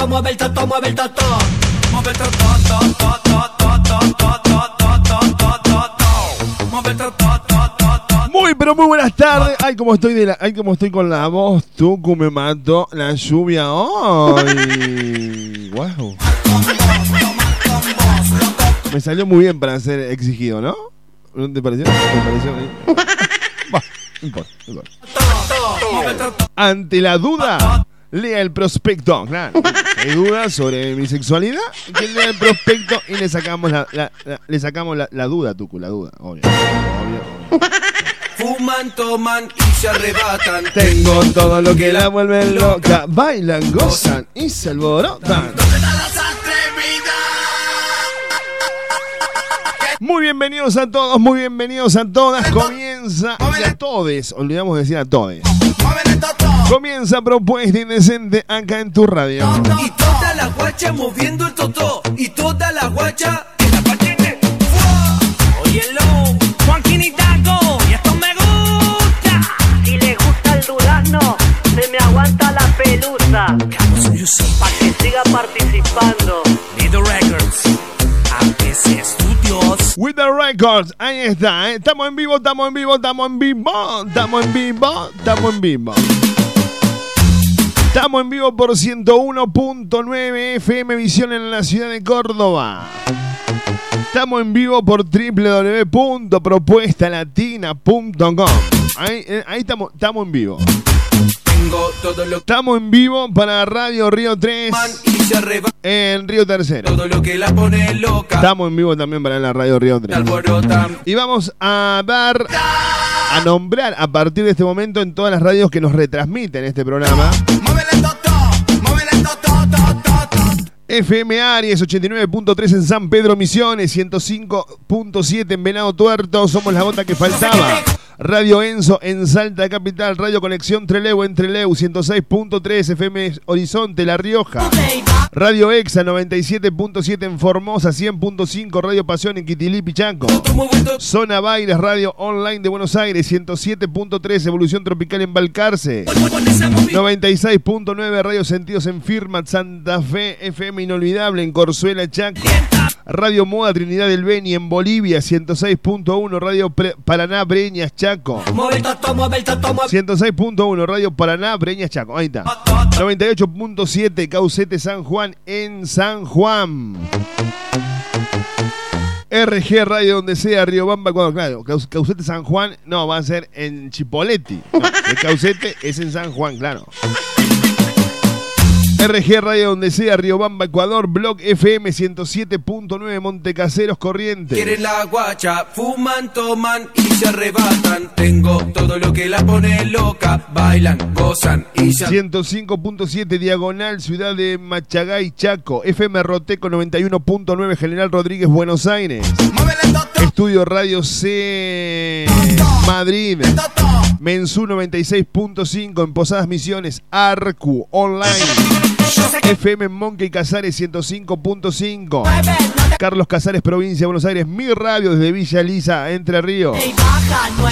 toto, mueve el toto, mueve el toto. Mueve el toto, toto, toto, toto, toto, toto, toto. Mueve el toto, toto, toto. Muy, pero muy buenas tardes. Ay, como estoy de la, ay, como estoy con la voz. tú Tucu me mató la lluvia hoy. wow. Me salió muy bien para ser exigido, ¿no? ¿No te pareció? ¿Te pareció? Va, importa, importa. Ante la duda, lea el prospecto. Claro. Hay dudas sobre mi sexualidad, que lea el prospecto y le sacamos la, la- la- le sacamos la, la duda, Tucu, la duda. Obvio. Obvio, obvio. Fuman, toman y se arrebatan. Tengo todo lo que la vuelve loca. Bailan, gozan y se alborotan. Muy bienvenidos a todos, muy bienvenidos a todas. Comienza y a todes, olvidamos decir a todes. Comienza propuesta indecente acá en tu radio. Y toda la guacha moviendo el totó. Y toda la guacha en la patineta. Óyelo, Juanquín Hidalgo, y esto me gusta. Si le gusta el durazno, se me aguanta la pelusa. Pa' que siga participando. With the Records, ahí está, ¿eh? estamos en vivo, estamos en vivo, estamos en vivo, estamos en vivo, estamos en vivo. Estamos en vivo por 101.9 FM Visión en la ciudad de Córdoba. Estamos en vivo por www.propuestalatina.com. Ahí, eh, ahí estamos, estamos en vivo. Tengo todo lo que Estamos en vivo para Radio Río 3 man y se arrebatan. en Río Tercero. Todo lo que la pone loca. Estamos en vivo también para la Radio Río Se 3. alborotan. Y vamos a dar, a nombrar a partir de este momento en todas las radios que nos retransmiten este programa. FM Aries 89.3 en San Pedro Misiones, 105.7 en Venado Tuerto, somos la gota que faltaba. Radio Enzo en Salta Capital, Radio Conexión Treleu en Treleu, 106.3 FM Horizonte, La Rioja. Radio Exa 97.7 en Formosa, 100.5 Radio Pasión en Quitilí, Pichanco. Zona Bailes Radio Online de Buenos Aires, 107.3 Evolución Tropical en Balcarce. 96.9 Radio Sentidos en Firmat, Santa Fe, FM Inolvidable en Corzuela, Chaco. Radio Moda Trinidad del Beni en Bolivia, 106.1 Radio Paraná, Breñas, Chaco. Mueve el toto, mueve el toto, mueve 106.1 Radio Paraná, Breñas, Chaco. Ahí está. 98.7 Caucete San Juan en San Juan. RG Radio donde sea, Riobamba, cuando, claro, Caucete San Juan, no, va a ser en Chipoleti. El Caucete es en San Juan, claro. RG Radio donde sea, Riobamba, Ecuador, Blog FM 107.9, Montecaseros, Corrientes. Quieren la guacha, fuman, toman y se arrebatan. Tengo todo lo que la pone loca. Bailan, gozan y se 105.7 Diagonal, Ciudad de Machagay, Chaco. FM Roteco 91.9 General Rodríguez, Buenos Aires. Estudio Radio C Madrid. Mensú 96.5 en Posadas Misiones. Arcu Online. FM Monkey Casares 105.5. Carlos Casares, provincia de Buenos Aires. Mi radio desde Villa Lisa, Entre Ríos.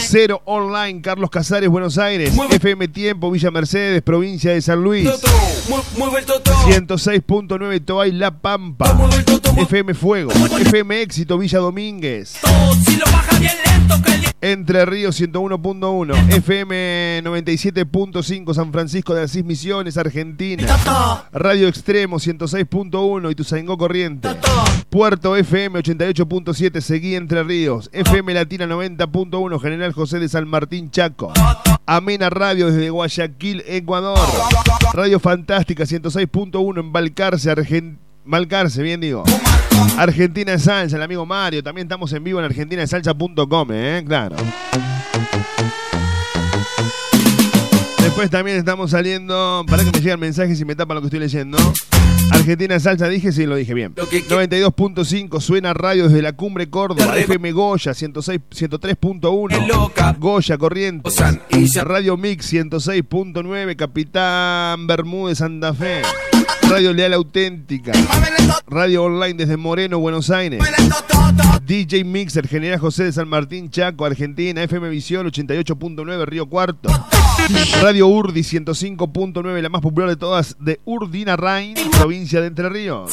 Cero Online, Carlos Casares, Buenos Aires. FM Tiempo, Villa Mercedes, provincia de San Luis. Toto, mu- mueve el toto. 106.9 Toay La Pampa. FM Fuego. FM Éxito Villa Domínguez. Entre Ríos 101.1. FM 97.5 San Francisco de Asís Misiones, Argentina. Radio Extremo 106.1 Ituzaingó Corriente. Puerto FM 88.7 Seguí Entre Ríos. FM Latina 90.1 General José de San Martín Chaco. Amena Radio desde Guayaquil, Ecuador. Radio Fantástica 106.1 en Balcarce, Argentina. Balcarce, bien digo. Argentina de Salsa, el amigo Mario. También estamos en vivo en argentinadesalsa.com, ¿eh? Claro. Después también estamos saliendo. Para que me lleguen mensajes y me tapan lo que estoy leyendo. Argentina Salsa, dije, sí, lo dije bien. Lo que- 92.5 suena radio desde la cumbre Córdoba. FM Goya 106, 103.1. Es loca. Goya Corrientes. Se- Radio Mix 106.9. Capitán Bermúdez Santa Fe. Radio Leal Auténtica. Radio Online desde Moreno, Buenos Aires. DJ Mixer, General José de San Martín, Chaco, Argentina. FM Visión 88.9, Río Cuarto. Radio Urdi 105.9, la más popular de todas, de Urdina Rain, provincia de Entre Ríos.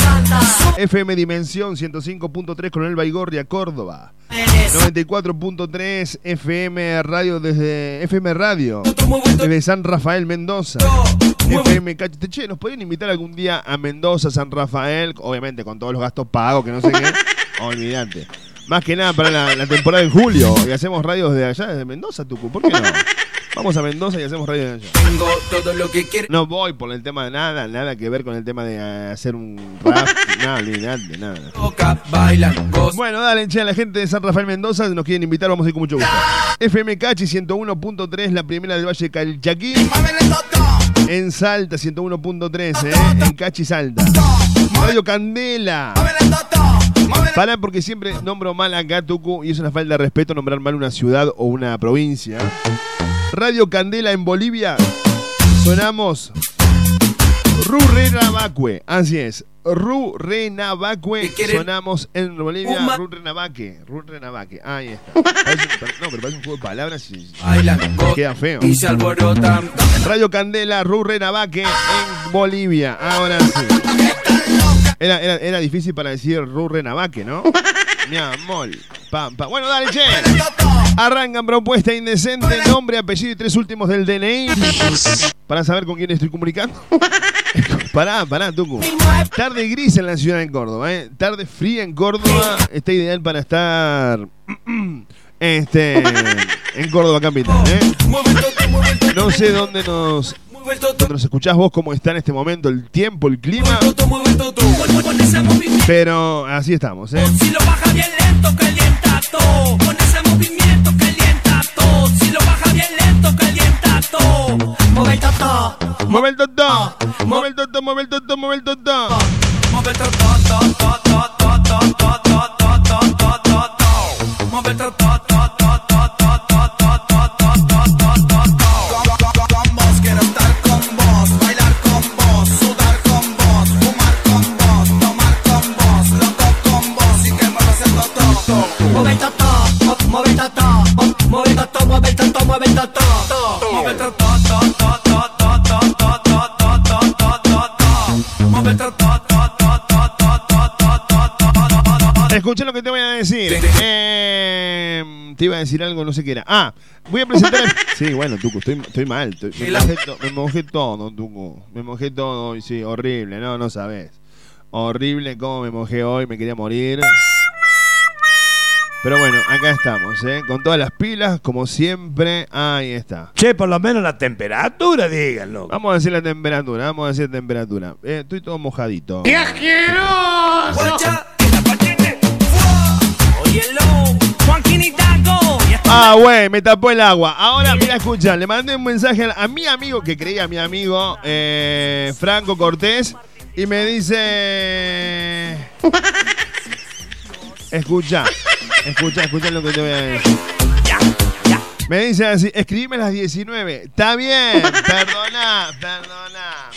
FM Dimensión 105.3, Coronel Baigorria, Córdoba. 94.3 FM Radio desde FM Radio desde San Rafael Mendoza. FM Cacho. Che, nos podrían invitar algún día a Mendoza, San Rafael, obviamente con todos los gastos pagos, que no sé qué. Olvídate. Más que nada para la, la temporada en julio y hacemos radios de allá, desde Mendoza, Tucu. ¿Por qué no? Vamos a Mendoza y hacemos radio de allá. Tengo todo lo que quiere. No voy por el tema de nada, nada que ver con el tema de hacer un rap, nada, olvídate, nada. Gozan. Bueno, dale, che, a la gente de San Rafael Mendoza nos quieren invitar, vamos a ir con mucho gusto. FM Cachi 101.3, la primera del Valle de Calchaquí. En Salta 101.3, ¿eh? En Cachi Salta. Radio Candela. Pará porque siempre nombro mal acá, Tucu, y es una falta de respeto nombrar mal una ciudad o una provincia. Radio Candela en Bolivia. Sonamos Rurrenabacue. Así es. Rurrenabacue. ¿Qué quieren? Sonamos en Bolivia. Uma- Rurrenabaque. Rurrenabaque. Ahí está. No, pero parece un juego de palabras y queda feo. y se alborotan. Radio Candela, Rurrenabaque en Bolivia. Ahora sí. Era, era, era difícil para decir Rurrenabaque, ¿no? Mi amor. Pam, pam. Bueno, dale, che. Arrancan propuesta indecente, nombre, apellido y tres últimos del DNI. Para saber con quién estoy comunicando. pará, pará, Tucu. Tarde gris en la ciudad de Córdoba, ¿eh? Tarde fría en Córdoba. Está ideal para estar. Este. En Córdoba capital, ¿eh? No sé dónde nos, dónde nos escuchás vos, cómo está en este momento el tiempo, el clima. Pero así estamos, ¿eh? Si lo baja bien lento, calienta. Con ese movimiento, calienta si lo baja bien lento, calienta todo. Mueve el toto. Mueve el toto. Mueve el toto, mueve el toto, mueve el toto. Mueve el el. Mueve lo que te voy a decir. Eh, te iba a decir algo, no sé qué era. Ah, voy a presentar. Sí, bueno, Tuco, estoy, estoy mal. estoy- me, mojé to- me mojé todo, Tuco. Me mojé todo y sí, horrible, no, no sabes. Horrible cómo me mojé hoy, me quería morir. Pero bueno, acá estamos, ¿eh? Con todas las pilas, como siempre. Ahí está. Che, por lo menos la temperatura, díganlo. Vamos a decir la temperatura, vamos a decir la temperatura. Eh, estoy todo mojadito. Esto Ah, güey, me tapó el agua. Ahora, mira, escucha, le mandé un mensaje a, a mi amigo, que creía mi amigo, eh, Franco Cortés, y me dice... Escucha, escucha, escucha lo que te voy a decir. Me dice así, escribime a las 19. Está bien, perdona, perdona.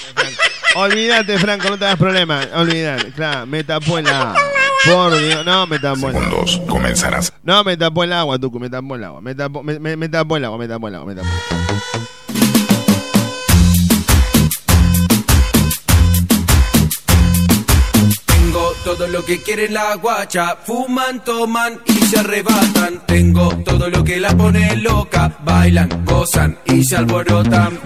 Olvídate, Franco, no te hagas problema. Olvídate, claro, me tapó el agua. Por Dios, no, me tapó el agua. Segundos comenzarás. No, me tapó el agua, Tucu, me tapó el agua. Me tapó, me, me- me tapó el agua, me tapó el agua, me tapó. Tengo todo lo que quiere la guacha. Fuman, toman y se arrebatan. Tengo todo lo que la pone loca. Bailan, gozan y se alborotan.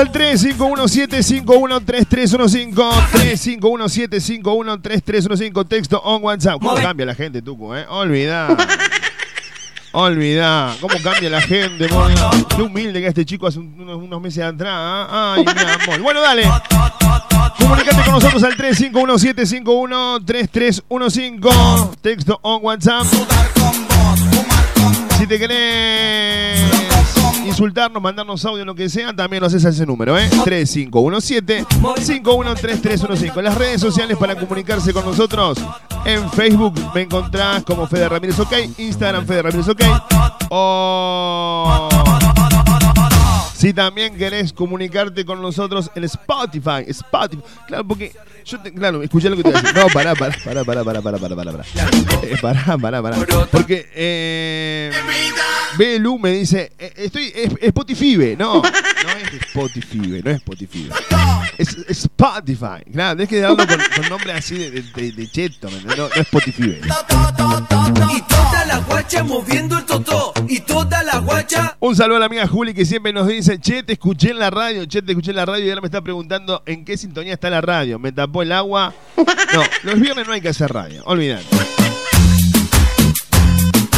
Al 3517513315 3517513315 texto on WhatsApp. ¿Cómo cambia la gente, Tucu, eh? Olvidá. ¿Cómo cambia la gente? Qué humilde que este chico hace un- unos, unos meses atrás. ¿ah? Ay, mi amor. Bueno, dale. Comunicate con nosotros al 3517513315 texto on WhatsApp. Si te querés insultarnos, mandarnos audio, lo que sea, también lo haces a ese número, ¿eh? 3517-513315. Las redes sociales para comunicarse con nosotros. En Facebook me encontrás como Fede Ramírez OK, Instagram Fede Ramírez OK. O si también querés comunicarte con nosotros en Spotify, Spotify. Claro, porque yo te, claro, escuché lo que te voy a decir. No, pará, pará, pará, pará, pará, pará, pará, pará, pará. Eh, pará, pará, pará. Porque eh, Belu me dice, eh, estoy es, Spotify, no, no es Spotify, no es Spotify. Es, es Spotify. Claro, tenés que darlo con, con nombre así de, de, de- cheto, no, no es Spotify. Y toda la guacha moviendo el toto, y toda la guacha. Un saludo a la amiga Juli que siempre nos dice, che, te escuché en la radio, che, te escuché en la radio y ahora me está preguntando en qué sintonía está la radio. Me tapó el agua. No, los viernes no hay que hacer radio, olvidate.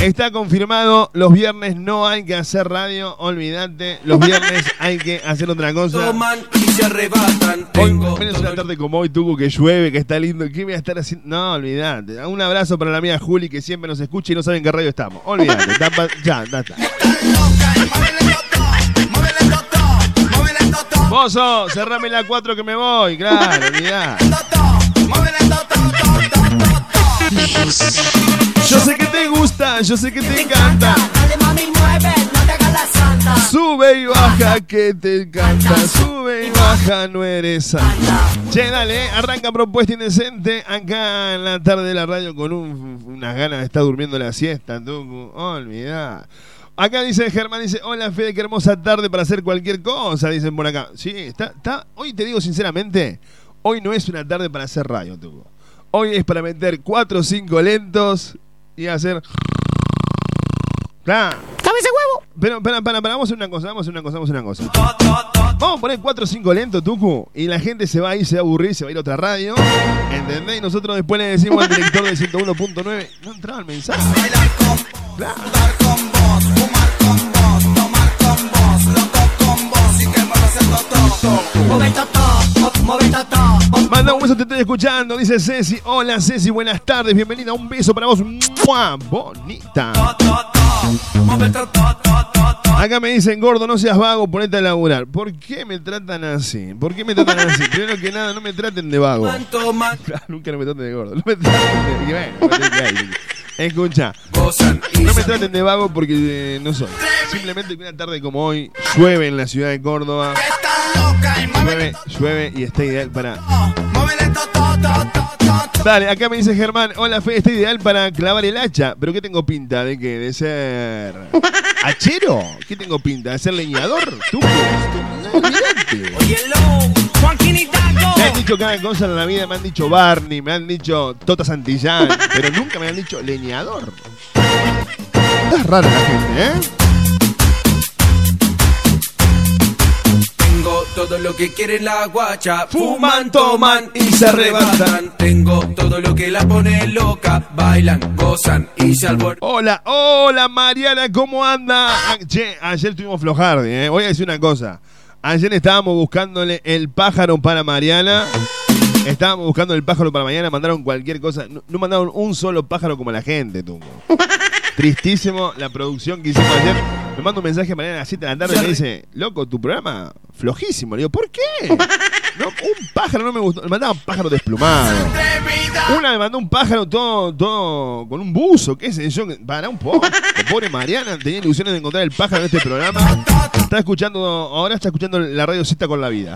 Está confirmado, los viernes no hay que hacer radio, olvídate. Los viernes hay que hacer otra cosa. Toman y se arrebatan. Hoy, Tengo una tarde como hoy, Tuco, que llueve, que está lindo. ¿Qué voy a estar haciendo? No, olvídate. Un abrazo para la amiga Juli que siempre nos escucha y no sabe en qué radio estamos. Olvídate. tapa- ya, ya está. Mozo, cerrame la 4 que me voy. Claro, olvidate. Yo sé que te gusta, yo sé que te encanta. Dale mami, mueve, no te hagas la santa. Sube y baja que te encanta. Sube y baja, no eres santa. Che, dale, eh, arranca propuesta indecente acá en la tarde de la radio con un- unas ganas de estar durmiendo la siesta, Tucu. Olvidá. Acá dice Germán, dice, hola Fede, qué hermosa tarde para hacer cualquier cosa, dicen por acá. Sí, está, está, hoy te digo sinceramente, hoy no es una tarde para hacer radio, Tucu. Hoy es para meter cuatro o cinco lentos y hacer... Claro. ¡Cabeza huevo! Pero, para, para, para, vamos a hacer una cosa, vamos a hacer una cosa, vamos a hacer una cosa. Vamos a poner 4 o 5 lentos, Tucu, y la gente se va a ir, se va a aburrir, se va a ir a otra radio. ¿Entendés? Y nosotros después le decimos al director de 101.9, no entraba el mensaje. Bailar con vos, Claro. sudar con vos, fumar con vos, tomar con vos, loco con vos y que muevas el toto. Mueve mo- mueve toto. Manda un beso, te estoy escuchando, dice Ceci. Hola Ceci, buenas tardes, bienvenida, un beso para vos. ¡Mua! Bonita. Acá me dicen, gordo, no seas vago, ponete a laburar. ¿Por qué me tratan así? ¿Por qué me tratan así? Primero que nada, no me traten de vago. Nunca no me traten de gordo. No me traten de... Escucha, no me traten de vago porque eh, no soy. Simplemente que una tarde como hoy llueve en la ciudad de Córdoba. Llueve, llueve y está ideal para. Dale, acá me dice Germán, hola Fe, está ideal para clavar el hacha. ¿Pero qué tengo pinta? ¿De qué? ¿De ser hachero? ¿Qué tengo pinta? ¿De ser leñador? ¿Tú? Me han dicho cada cosa en la vida, me han dicho Barney, me han dicho Tota Santillán, pero nunca me han dicho leñador. Es raro la gente, ¿eh? Tengo todo lo que quiere la guacha. Fuman, toman y se arrebatan. Tengo todo lo que la pone loca. Bailan, gozan y se alboran. Hola, hola Mariana, ¿cómo anda? Ah, Che, ayer tuvimos flojardi, ¿eh? Voy a decir una cosa. Ayer estábamos buscándole el pájaro para Mariana. Estábamos buscando el pájaro para mañana, mandaron cualquier cosa. No, no mandaron un solo pájaro como la gente, tú. Tristísimo la producción que hicimos ayer. Me manda un mensaje a Mariana a las 7 de la tarde y me dice, loco, tu programa flojísimo. Le digo, ¿por qué? No, un pájaro no me gustó. Me mandaban pájaro desplumado. Una me mandó un pájaro todo, todo con un buzo, qué sé yo. Para un poco. Pobre Mariana tenía ilusiones de encontrar el pájaro en este programa. Está escuchando, ahora está escuchando la radio Cita con la vida.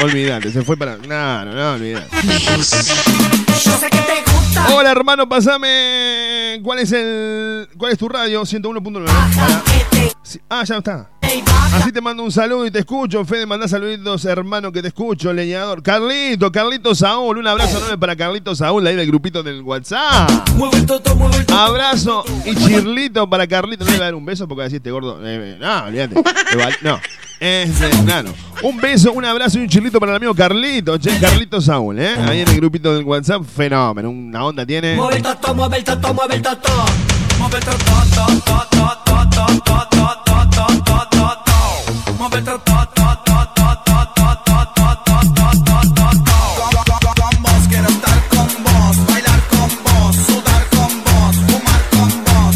Olvídate, se fue para. No, no, no, olvídate. Hola hermano, pasame. ¿Cuál es el. ¿Cuál es tu radio? 101.9. Sí, Ah, ya está. Así te mando un saludo y te escucho. Fede, mandá saluditos, hermano, que te escucho, leñador. Carlito, Carlito Saúl. Un abrazo enorme para Carlito Saúl, ahí del grupito del WhatsApp. Abrazo y chirlito para Carlito. No le voy a dar un beso porque decir este gordo. eh, no, olvídate. No. Es, eh, claro. Un beso, un abrazo y un chirlito para el amigo Carlito. Che, Carlito Saúl, ¿eh? Ahí en el grupito del WhatsApp. Fenómeno. Una onda tiene. Mueve el toto, mueve el toto, mueve el toto. Mueve el toto, to, to,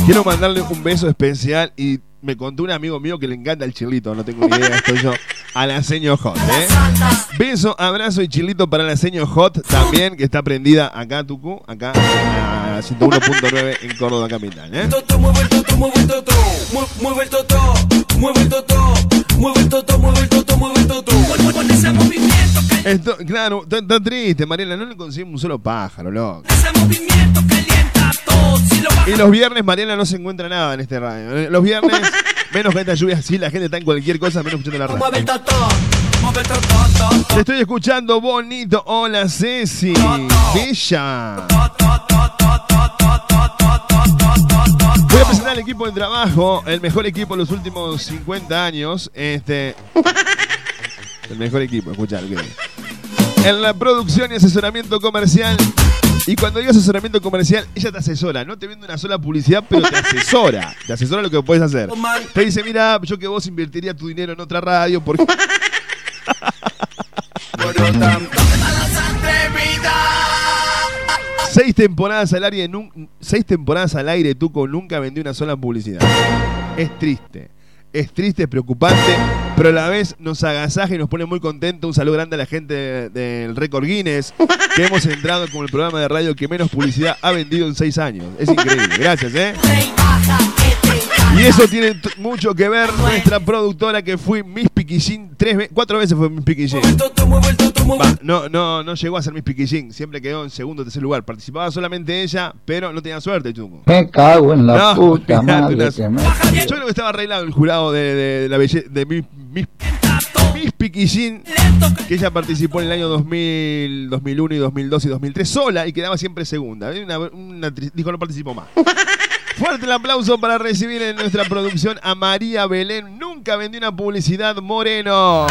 Quiero mandarle un beso especial y me contó un amigo mío que le encanta el chilito, no tengo ni idea, estoy yo, a la seño Hot, ¿eh? Beso, abrazo y chilito para la seño Hot también, que está prendida acá, Tucu, acá a 101.9 en Córdoba Capital, ¿eh? Toto, mueve el toto, mueve el toto. Mue- Mueve el toto, mueve el toto. Mueve el toto, mueve el toto, mueve el toto. Ese movimiento, Esto, claro, está, triste, Mariela, no le conseguimos un solo pájaro, loco. ese movimiento, calienta Y los viernes, Mariela, no se encuentra nada en este radio. ¿eh? Los viernes, menos con esta lluvia así, la gente está en cualquier cosa, menos escuchando la radio. Te estoy escuchando bonito. Hola, Ceci. Bella. Voy a presentar al equipo de trabajo, el mejor equipo de los últimos 50 años. Este. El mejor equipo, escuchar que. En la producción y asesoramiento comercial. Y cuando digo asesoramiento comercial, ella te asesora. No te vende una sola publicidad, pero te asesora. Te asesora lo que puedes hacer. Te dice, mira, yo que vos invertiría tu dinero en otra radio porque. Seis temporadas al aire, seis temporadas al aire, Tuco nunca vendió una sola publicidad. Es triste, es triste, es preocupante, pero a la vez nos agasaja y nos pone muy contentos. Un saludo grande a la gente de- del Récord Guinness, que hemos entrado como el programa de radio que menos publicidad ha vendido en seis años. Es increíble, gracias, ¿eh? Y eso tiene mucho que ver nuestra productora que fue Miss Piquillín tres ve- cuatro veces fue Miss Piquillín. Va, no, no, no llegó a ser Miss Piquillín, siempre quedó en segundo o tercer lugar. Participaba solamente ella, pero no tenía suerte, Chungo. Me cago en la No, puta madre que me... Yo creo que estaba arreglado el jurado de, de- de la belle- de Miss, Miss, Miss Piquillín, que ella participó en el año 2000, 2001 y 2002 y 2003 sola y quedaba siempre segunda. Una- una dijo, no participó más. Fuerte el aplauso para recibir en nuestra producción a María Belén. Nunca vendió una publicidad Moreno.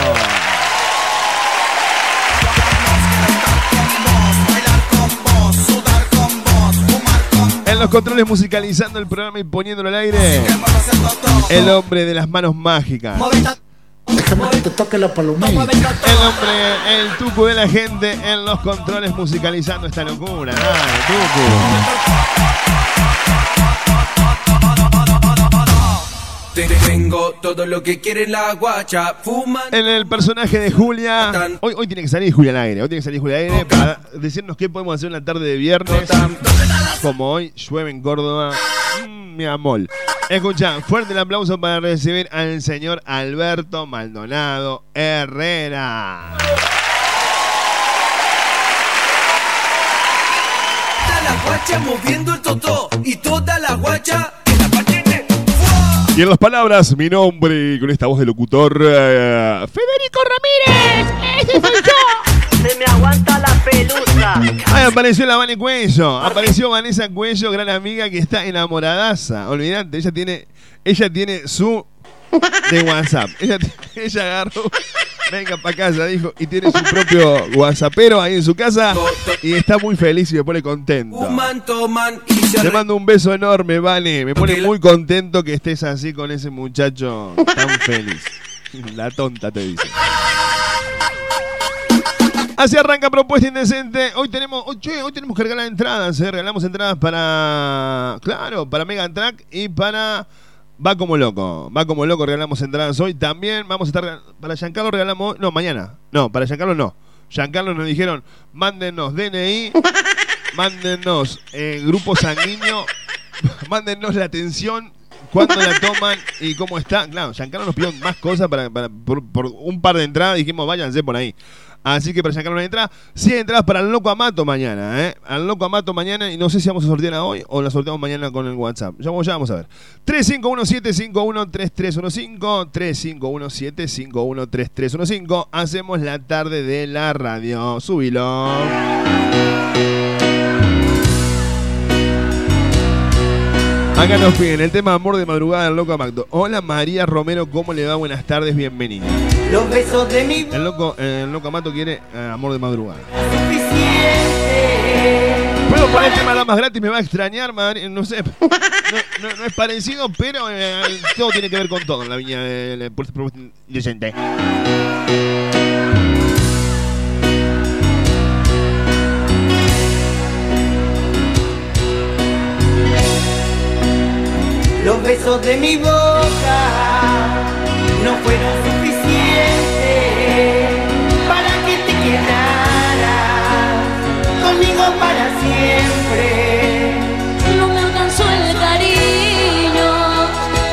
En los controles musicalizando el programa y poniéndolo al aire. El hombre de las manos mágicas. Déjame que te toque la palomita. El hombre, el tuco de la gente en los controles musicalizando esta locura. Dale, tuco. te- tengo todo lo que quiere la guacha. Fuman. En el personaje de Julia. Hoy, hoy tiene que salir Julia al aire. Hoy tiene que salir Julia al aire para decirnos qué podemos hacer una tarde de viernes. Como hoy llueve en Córdoba. Mm, mi amor. Escucha, fuerte el aplauso para recibir al señor Alberto Maldonado Herrera. Toda la guacha moviendo el totó. Y toda la guacha. Y en las palabras, mi nombre, con esta voz de locutor, eh, Federico Ramírez. ¡Ese soy yo! Se me aguanta la pelusa. Ay, apareció la Vane Cuello. Apareció Vanessa Cuello, gran amiga que está enamoradaza. Olvídate, ella tiene, ella tiene su de WhatsApp. Ella, ella agarró, venga para casa, dijo, y tiene su propio WhatsAppero ahí en su casa y está muy feliz y me pone contento. Te mando un beso enorme, Vane. Me pone muy contento que estés así con ese muchacho tan feliz. La tonta te dice. Así arranca Propuesta Indecente. Hoy tenemos, oh, che, hoy tenemos que regalar entradas. ¿eh? Regalamos entradas para, claro, para Mega Track y para Va Como Loco. Va Como Loco regalamos entradas hoy. También vamos a estar, para Giancarlo regalamos, no, mañana. No, para Giancarlo no. Giancarlo nos dijeron, mándenos DNI, mándenos eh, grupo sanguíneo, mándenos la atención, cuándo la toman y cómo está. Claro, Giancarlo nos pidió más cosas para, para- por, por un par de entradas. Dijimos, váyanse por ahí. Así que para Giancarlo una entrada, 100 entradas para el Loco Amato mañana, ¿eh? Al Loco Amato mañana y no sé si vamos a sortear hoy o la sorteamos mañana con el WhatsApp. Ya, vamos- ya vamos a ver. 3517513315, 3517513315. Hacemos la tarde de la radio. Subilo. Acá nos piden el tema Amor de Madrugada del Loco Amacto. Hola María Romero, ¿cómo le va? Buenas tardes, bienvenida. Los besos de mi El loco, el loco Amato quiere eh, Amor de Madrugada. ¿Puedo poner el tema Damas Gratis? Me va a extrañar, María. No sé. No, no- no es parecido, pero eh, todo tiene que ver con todo en la viña de la propuesta indecente. Los besos de mi boca no fueron suficientes para que te quedaras conmigo para siempre. No me alcanzó el cariño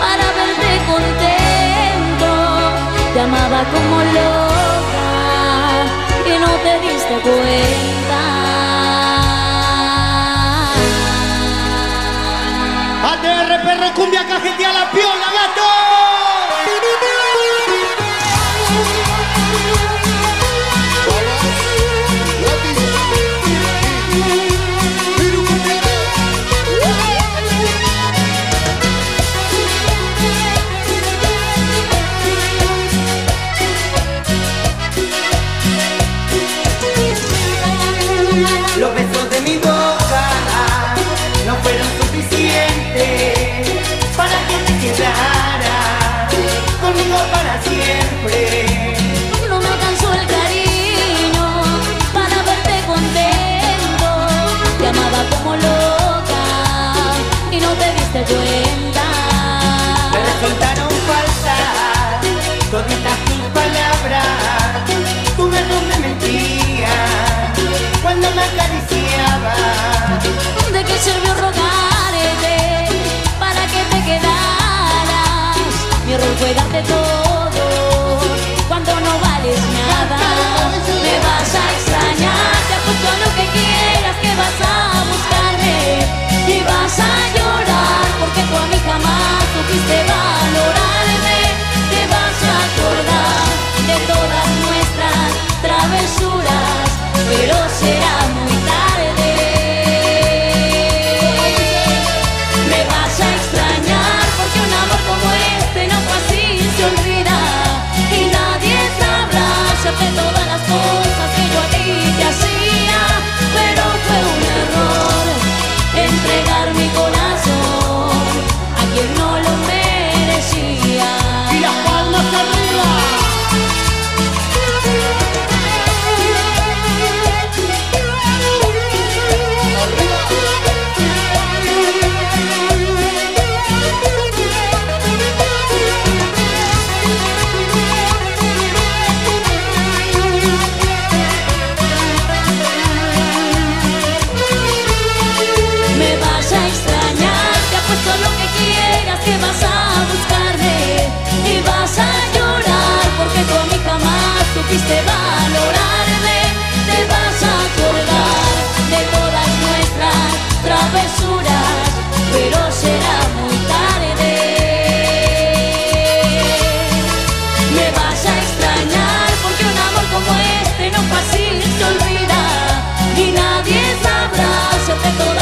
para verte contento. Te amaba como loca y no te diste cuenta. Cumbia cajetea la piola, gato. Tú とこ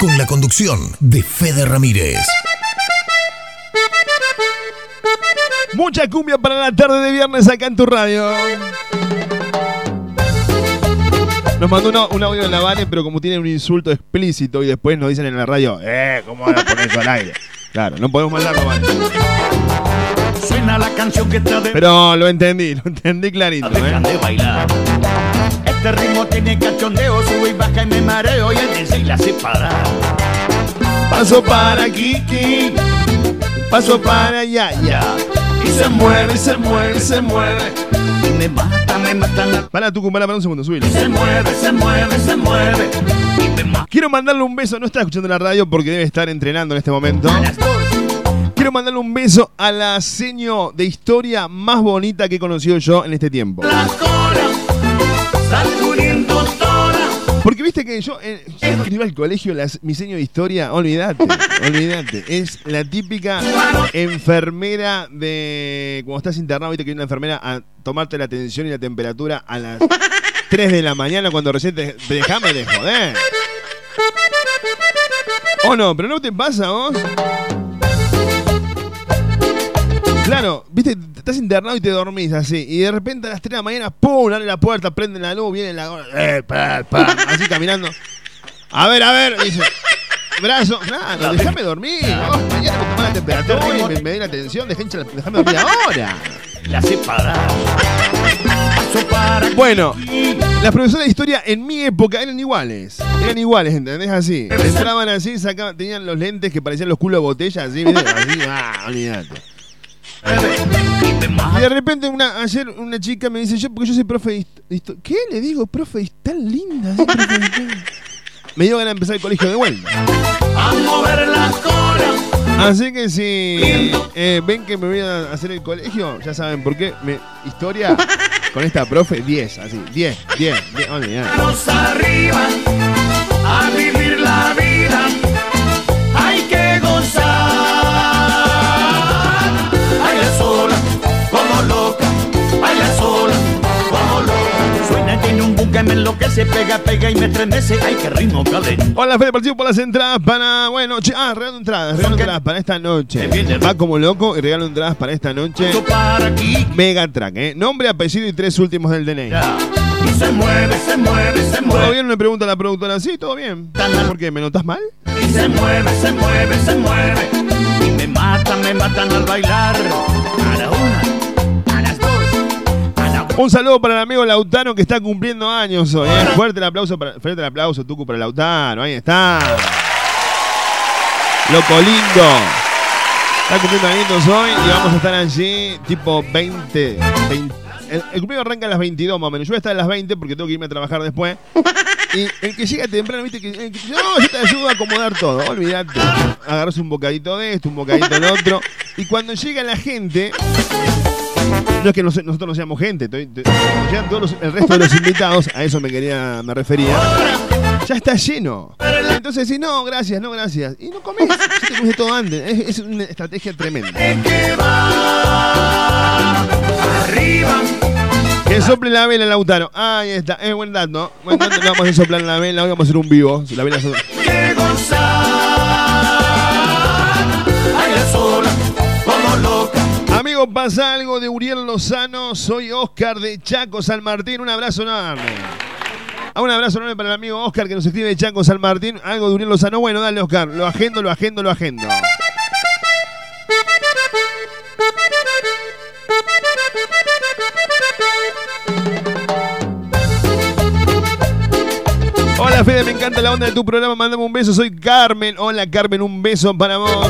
Con la conducción de Fede Ramírez. Mucha cumbia para la tarde de viernes acá en tu radio. Nos mandó uno- un audio de la Vane, pero como tiene un insulto explícito y después nos dicen en la radio, eh, ¿cómo van a poner eso al aire? Claro, no podemos mandarlo, Vane. Suena la canción que te Pero lo entendí, lo entendí clarito, ¿eh? de bailar. Este ritmo tiene cachondeo, sube y baja y me mareo y el DJ la hace parar. Paso para Kiki, paso para Yaya. Y se mueve, se mueve, se mueve. Y me mata, me mata. Para tu para, para un segundo, subile. Se mueve, se mueve, se mueve. Y me mata. Quiero mandarle un beso, no está escuchando la radio porque debe estar entrenando en este momento. Quiero mandarle un beso a la seño de historia más bonita que he conocido yo en este tiempo. La cola, sacudiendo toda. Porque viste que yo, eh, yo iba al colegio, la, mi seño de historia, olvídate, olvídate. Es la típica enfermera de. Cuando estás internado, viste que hay una enfermera a tomarte la tensión y la temperatura a las 3 de la mañana cuando recién te. Déjame de joder. ¿O no? ¿Pero no te pasa vos? Claro, viste, estás internado y te dormís así. Y de repente a las 3 de la mañana, ¡pum! Abre la puerta, prende la luz, viene la. Eh, pa, pa, así caminando. A ver, a ver, dice. Brazo, claro, déjame dormir. mañana me tomás la temperatura y me, me di la tensión, déjame, dormir ahora. La para Bueno, las profesoras de historia en mi época eran iguales. Eran iguales, ¿entendés? Así. Entraban así, sacaban, tenían los lentes que parecían los culos de botella, así, ¿viste? Así, ah, olvídate. Y de repente una, ayer una chica me dice, yo, porque yo soy profe de. ¿Qué? Le digo, profe, es tan linda. ¿sí, profe de historia?". Me dio ganas de empezar el colegio de vuelta. a mover la cola. Así que si eh, ven que me voy a hacer el colegio, ya saben por qué. Me, historia con esta profe, 10, así, 10, 10, 10, olvidate. Manos arriba, a vivir la vida. Me enloquece, pega, pega y me estremece. Ay, qué ritmo. Hola, Fede, participo por las entradas para. Bueno, che, ah, regalo entradas, regalo entradas para esta noche. Va como loco y regalo entradas para esta noche. Mega track, ¿eh? Nombre, apellido y tres últimos del DNI. Y se mueve, se mueve, se ¿Todo mueve. bien? Me pregunta la productora. Sí, todo bien. ¿Por qué? ¿Me notas mal? Y se mueve, se mueve, se mueve. Y me matan, me matan al bailar. A la Un saludo para el amigo Lautaro que está cumpliendo años hoy. ¿eh? Fuerte el aplauso, para, fuerte el aplauso, Tucu, para Lautaro. Ahí está. Loco lindo. Está cumpliendo añitos hoy y vamos a estar allí tipo 20. 20 el, el cumpleaños arranca a las 22 más o menos. Yo voy a estar a las 20 porque tengo que irme a trabajar después. Y el que llega temprano, viste, que, el que no, yo te ayudo a acomodar todo. Olvídate. Agarras un bocadito de esto, un bocadito del otro. Y cuando llega la gente, no es que nos- nosotros no seamos gente, llegan todos los- el resto de los invitados, a eso me quería, me refería. Ya está lleno. Entonces decís, no, gracias, no, gracias. Y no comés, ya te comiste todo antes. Es, una estrategia tremenda. Que sople la vela, Lautaro. Ahí está, es buen dato. Buen dato, no vamos a soplar la vela, hoy vamos a hacer un vivo. Pasa algo de Uriel Lozano. Soy Oscar de Chaco San Martín. Un abrazo enorme. Ah, Un abrazo enorme para el amigo Oscar que nos escribe de Chaco San Martín. Algo de Uriel Lozano. Bueno, dale, Oscar. Lo agendo, lo agendo, lo agendo. Hola Fede, me encanta la onda de tu programa. Mándame un beso. Soy Carmen. Hola Carmen, un beso para vos.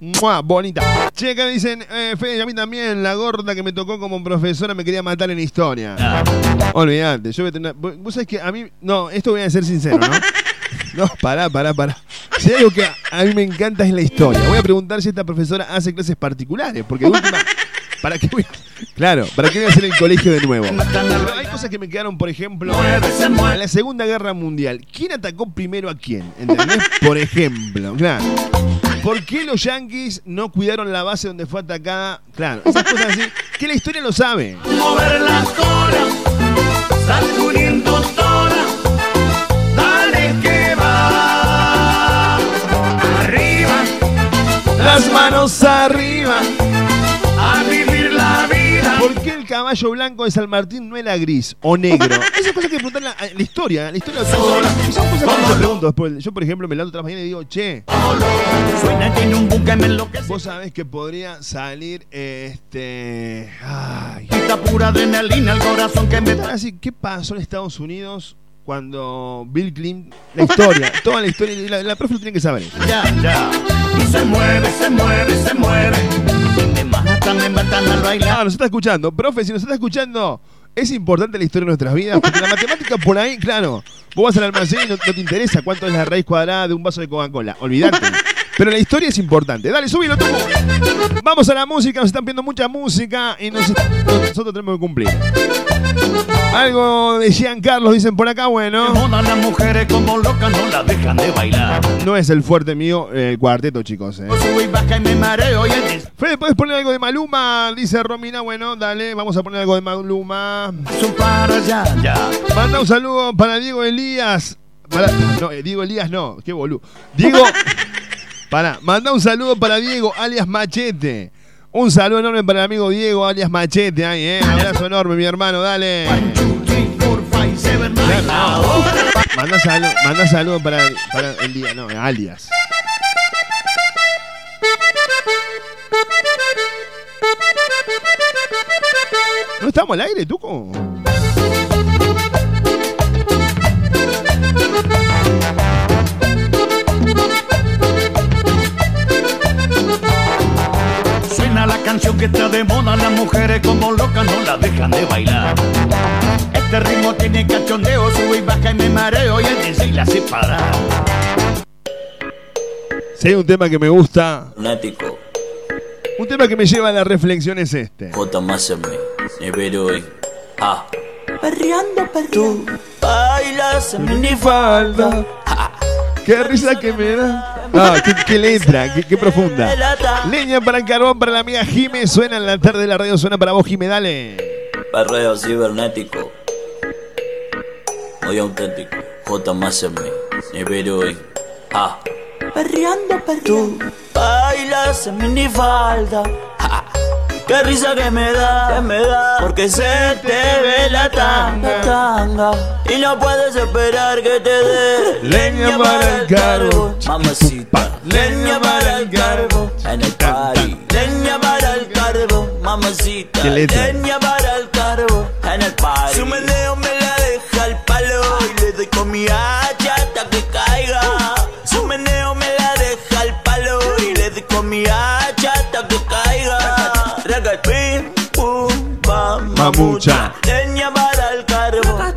¡Mua! Bonita. Che, acá dicen, eh, Fede, y a mí también, la gorda que me tocó como profesora me quería matar en historia. Olvídate, yo voy a tener. Vos vos sabés que a mí. No, esto voy a ser sincero, ¿no? No, pará, pará, pará. Si hay algo que a, a mí me encanta es la historia. Voy a preguntar si esta profesora hace clases particulares, porque de última. ¿Para qué voy a- Claro, ¿para qué voy a hacer el colegio de nuevo? Pero hay cosas que me quedaron, por ejemplo, en la Segunda Guerra Mundial. ¿Quién atacó primero a quién? ¿Entendés? Por ejemplo, claro. ¿Por qué los yanquis no cuidaron la base donde fue atacada? Claro, esas cosas así que la historia lo sabe. Mover las colas, sacudiendo todas, dale que va. Arriba, las manos arriba, arriba. ¿Por qué el caballo blanco de San Martín no era gris o negro? Esas cosas que preguntan la, la historia, la historia de son cosas que yo pregunto después. Yo, por ejemplo, me levanto otra mañana y digo, che, vos sabés que podría salir este. Ay. Pura adrenalina al corazón que me Ahora sí, ¿qué pasó en Estados Unidos cuando Bill Clinton. La historia, toda la historia, la, la profe lo tiene que saber. Ya, ya. Y se mueve, se mueve, se mueve. Y me matan, me matan al bailar. Ah, nos está escuchando. Profe, si nos está escuchando, es importante la historia de nuestras vidas. Porque la matemática por ahí, claro. Vos vas al almacén y no, no te interesa cuánto es la raíz cuadrada de un vaso de Coca-Cola. Olvídate. Pero la historia es importante. Dale, subilo tú. Vamos a la música. Nos están pidiendo mucha música y nos- nosotros tenemos que cumplir. Algo de Giancarlo dicen por acá, bueno. Las mujeres como locas no la dejan de bailar. No es el fuerte mío el cuarteto, chicos. Eh. Fede, ¿puedes poner algo de Maluma? Dice Romina. Bueno, dale, vamos a poner algo de Maluma. Manda un saludo para Diego Elías. Para- no, eh, Diego Elías no, qué boludo. Diego. Para, manda un saludo para Diego, alias Machete. Un saludo enorme para el amigo Diego, alias Machete. Ahí, eh. Abrazo enorme, mi hermano, dale. Manda saludo, saludo para, para el día, no, alias. ¿No estamos al aire, Tuco? Mujeres como locas no la dejan de bailar. Este ritmo tiene cachondeo, sube y baja y me mareo y el DJ la hace parar. Si hay un tema que me gusta, un tema que me lleva a la reflexión es este. J más M, Nevero en A. Perreando, perreando. Tú bailas en minifalda. Qué risa que me da. Ah, qué, qué letra, qué, qué profunda. Leña para el carbón para la amiga Jime. Suena en la tarde de la radio, suena para vos, Jime, dale. Perreo cibernético. Muy auténtico. J más M, Nevero en A. Perreando, perreando. Tú bailas en minifalda. Qué risa que me da, que me da, porque se te ve la tanga, tanga, y no puedes esperar que te dé Leña para el carbón. mamacita, leña para el carbón, en el party, leña para el carbón, mamacita, leña para el carbón, en el party. Su meneo me la deja al palo y le doy con Mamucha. Leña para el carbón.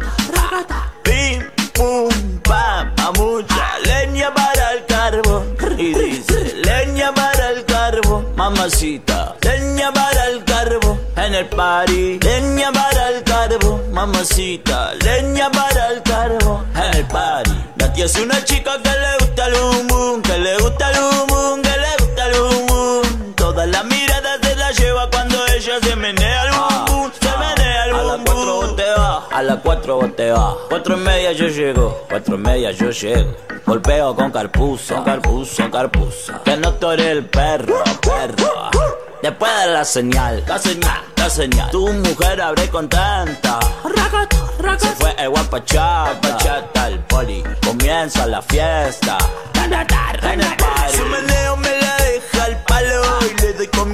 Pim, pum, pam, mamucha. Leña para el carbón. Y dice, leña para el carbón, mamacita. Leña para el carbón en el party. Leña para el carbón, mamacita. Leña para el carbón en el party. Nati es una chica que le gusta el boom boom, que le gusta el Cuatro te va. Cuatro y media yo llego. Cuatro y media yo llego. Golpeo con carpuzo, carpuzo, carpuzo. Que no tore el perro, perro. Después de la señal, la señal, la señal. Tu mujer abre contenta. Se fue el guapachata, el poli. Comienza la fiesta. En el party. Su meneo me la deja al palo y le doy con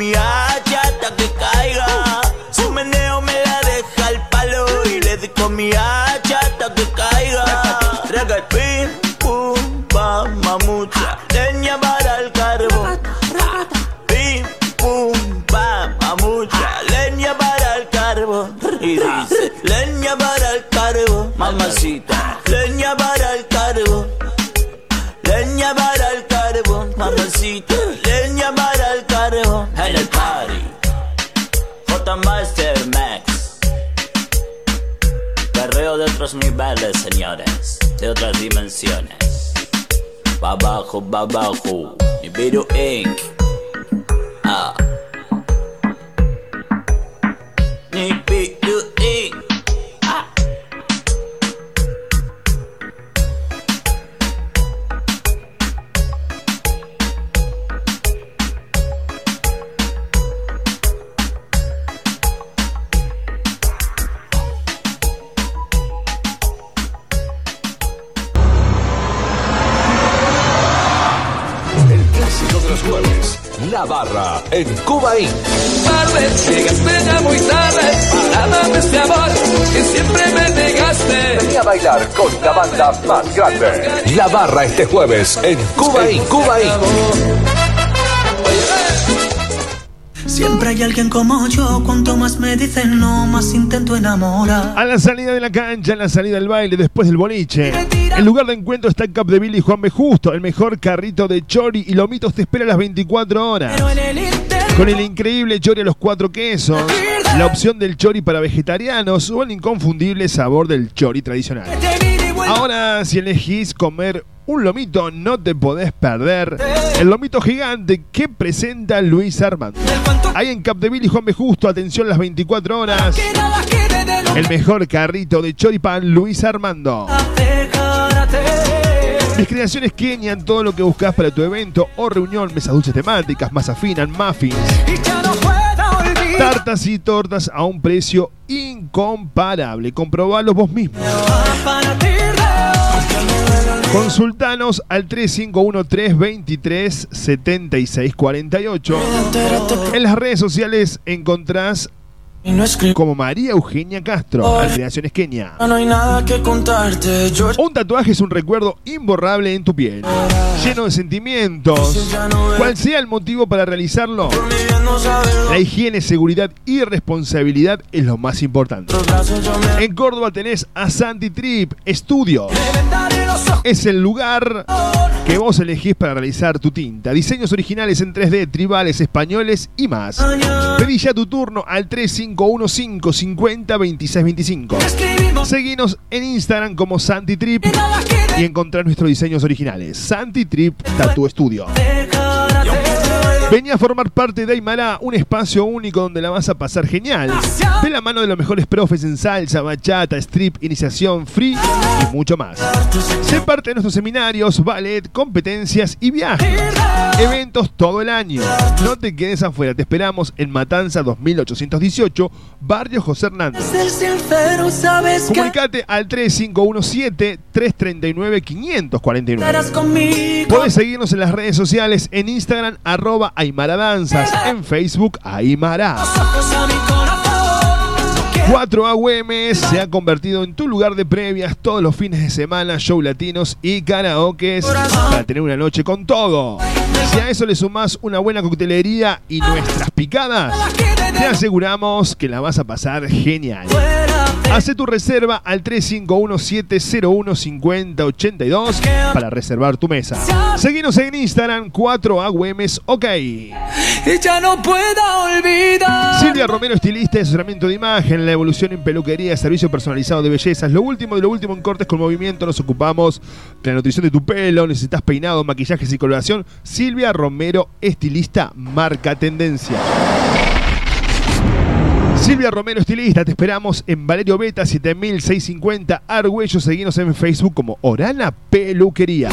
Pim, pum, pam, mamucha. Leña para el carbón. Pim, pum, pam, mamucha. Leña para el carbón. Y leña para el carbón. Mamacita. Leña para el carbón. Leña para el carbón, mamacita. Leña para el carbón. En el party. J Master Max. Perreo de otros niveles, señores. De otras dimensiones. Va abajo, va abajo. Nibiru Inc. Ah. Nibiru La barra en Cuba Inc. Tarde, llegaste ya muy tarde para darme este amor que siempre me negaste. Vení a bailar con la banda más grande. La barra este jueves en Cuba Inc. Cuba Inc. Siempre hay alguien como yo, cuanto más me dicen no, más intento enamorar. A la salida de la cancha, a la salida del baile, después del boliche. El lugar de encuentro está en Capdeville y Juan B. Justo. El mejor carrito de chori y lomitos te espera a las 24 horas. Con el increíble chori a los cuatro quesos, la opción del chori para vegetarianos o el inconfundible sabor del chori tradicional. Ahora, si elegís comer un lomito, no te podés perder el lomito gigante que presenta Luis Armando. Ahí en Capdeville y Juan B. Justo, atención las 24 horas. El mejor carrito de choripán Luis Armando. Mis creaciones Kenia en todo lo que buscas para tu evento o reunión, mesas dulces temáticas, masa fina, muffins. Tartas y tortas a un precio incomparable. Comprobalo vos mismo. Consultanos al 351-323-7648. En las redes sociales encontrás como María Eugenia Castro, Creaciones Kenia. No hay nada que contarte, yo Un tatuaje es un recuerdo imborrable en tu piel, lleno de sentimientos. Cual sea el motivo para realizarlo, la higiene, seguridad y responsabilidad es lo más importante. En Córdoba tenés a Santi Trip Studio. Es el lugar que vos elegís para realizar tu tinta. Diseños originales en 3D, tribales, españoles y más. Pedí ya tu turno al 3515 50 26 25. Seguinos en Instagram como Santi Trip y encontrar nuestros diseños originales. Santi Trip Tattoo Studio. Venía a formar parte de Aymara, un espacio único donde la vas a pasar genial. De la mano de los mejores profes en salsa, bachata, strip, iniciación, free y mucho más. Sé parte de nuestros seminarios, ballet, competencias y viajes. Eventos todo el año. No te quedes afuera, te esperamos en Matanza 2818, Barrio José Hernández. Comunicate al 3517-339-549. estarás conmigo. Puedes seguirnos en las redes sociales, en Instagram, arroba Aymara Danzas, en Facebook, Aymara. Ojos a mi corazón. 4 AUM se ha convertido en tu lugar de previas todos los fines de semana, show latinos y karaokes para tener una noche con todo. Si a eso le sumás una buena coctelería y nuestras picadas, te aseguramos que la vas a pasar genial. Hace tu reserva al 351-701-5082 para reservar tu mesa. Seguinos en Instagram 4AUMs OK. Y ya no puedo olvidar. Silvia Romero, estilista de asesoramiento de imagen, la evolución en peluquería, servicio personalizado de bellezas, lo último de lo último en cortes con movimiento, nos ocupamos de la nutrición de tu pelo, necesitas peinado, maquillajes y coloración. Silvia Romero, estilista, marca tendencia. Silvia Romero, estilista, te esperamos en Valerio Beta 7650 Argüello. Seguinos en Facebook como Orana Peluquería.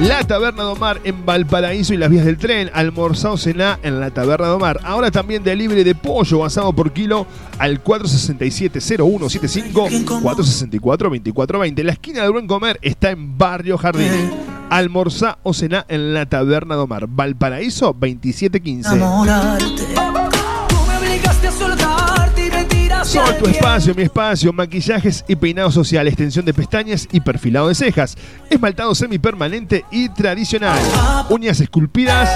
La Taberna do Mar en Valparaíso y las vías del tren. Almorzado cená en la Taberna do Mar. Ahora también delivery de pollo asado por kilo al 467-0175 464-2420. La esquina del buen comer está en Barrio Jardín. Almorzá o cená en la Taberna do Mar. Valparaíso 2715. Enamorarte. Sol, tu espacio, mi espacio, maquillajes y peinado social, extensión de pestañas y perfilado de cejas, esmaltado semipermanente y tradicional, uñas esculpidas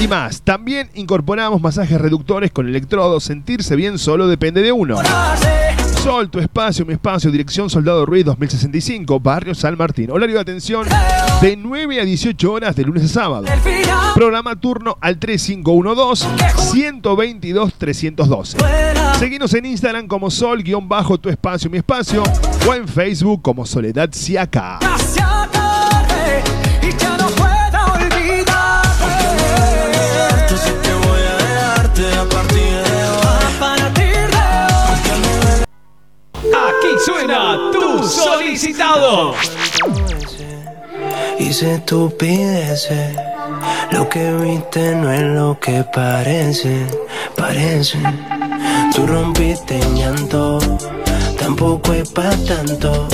y más. También incorporamos masajes reductores con electrodos, sentirse bien solo depende de uno. Sol, tu espacio, mi espacio, dirección Soldado Ruiz 2065, Barrio San Martín. Horario de atención de 9 a 18 horas de lunes a sábado. Programa turno al 3512-122-312. Seguinos en Instagram como Sol-tu espacio, mi espacio o en Facebook como Soledad Siaca. Aquí suena tu solicitado. Hice estupideces. Lo que viste no es lo que parece, parece. Tú rompiste en llanto, tampoco es para tanto.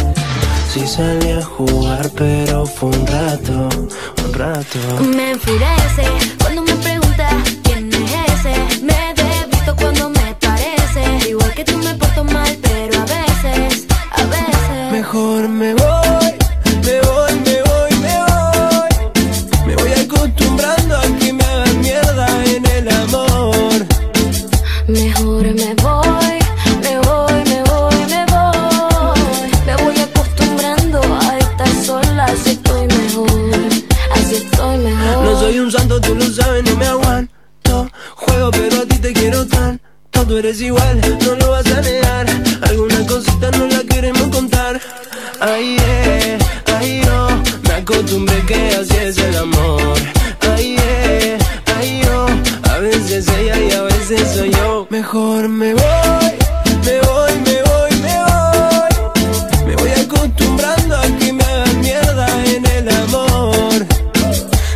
Sí salí a jugar, pero fue un rato, un rato. Me enfurece cuando me pregunta quién es ese. Me desvisto cuando me parece. Igual que tú me porto mal, pero a veces, a veces. Mejor me voy, Mejor me voy, me voy, me voy, me voy. Me voy acostumbrando a estar sola, así estoy mejor, así estoy mejor. No soy un santo, tú lo sabes, no me aguanto. Juego, pero a ti te quiero tanto. Tú eres igual, no lo vas a negar. Alguna cosita no la queremos contar. Ay, eh, ay, yo. Me acostumbré que así es el amor. Ay, eh, ay, yo. A veces ella y a veces soy yo. Mejor me voy, me voy, me voy, me voy. Me voy acostumbrando a que me hagan mierda en el amor.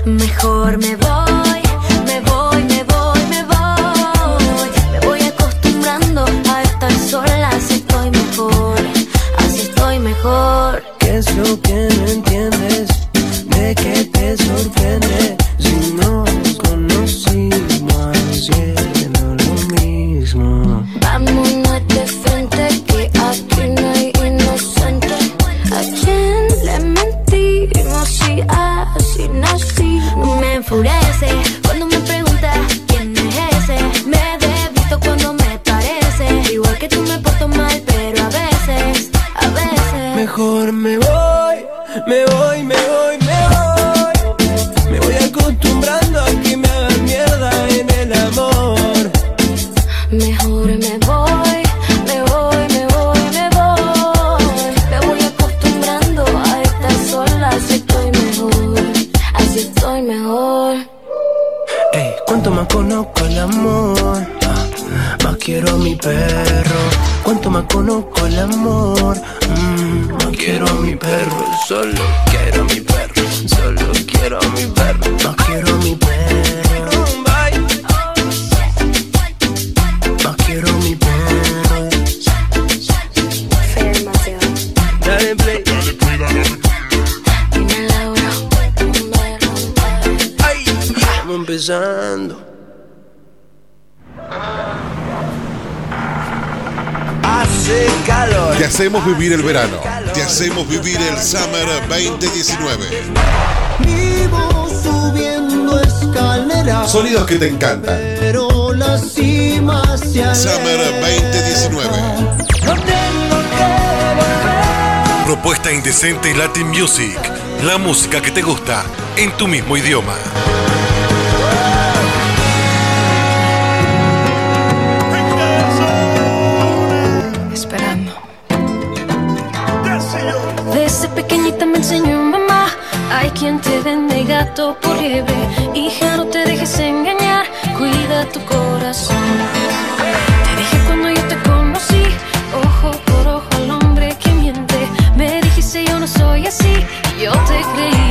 Mejor me voy, me voy, me voy, me voy. Me voy acostumbrando a estar sola, así estoy mejor, así estoy mejor. ¿Qué es lo que no entiendes? ¿De qué te sorprende? Si enfurece cuando me pregunta quién es ese. Me desvisto cuando me parece. Igual que tú me porto mal, pero a veces, a veces. Mejor me voy, me voy, perro. Cuanto más conozco el amor, mm, más quiero a mi perro. Solo quiero a mi perro, solo quiero a mi perro. Hacemos vivir el verano. Te hacemos vivir el Summer 2019. Vivo subiendo escaleras. Sonidos que te encantan. Pero la cima. Summer 2019. No tengo que volver. Propuesta indecente Latin Music. La música que te gusta en tu mismo idioma. Hay quien te vende gato por liebre. Hija, no te dejes engañar. Cuida tu corazón. Te dije cuando yo te conocí. Ojo por ojo al hombre que miente. Me dijiste yo no soy así. Yo te creí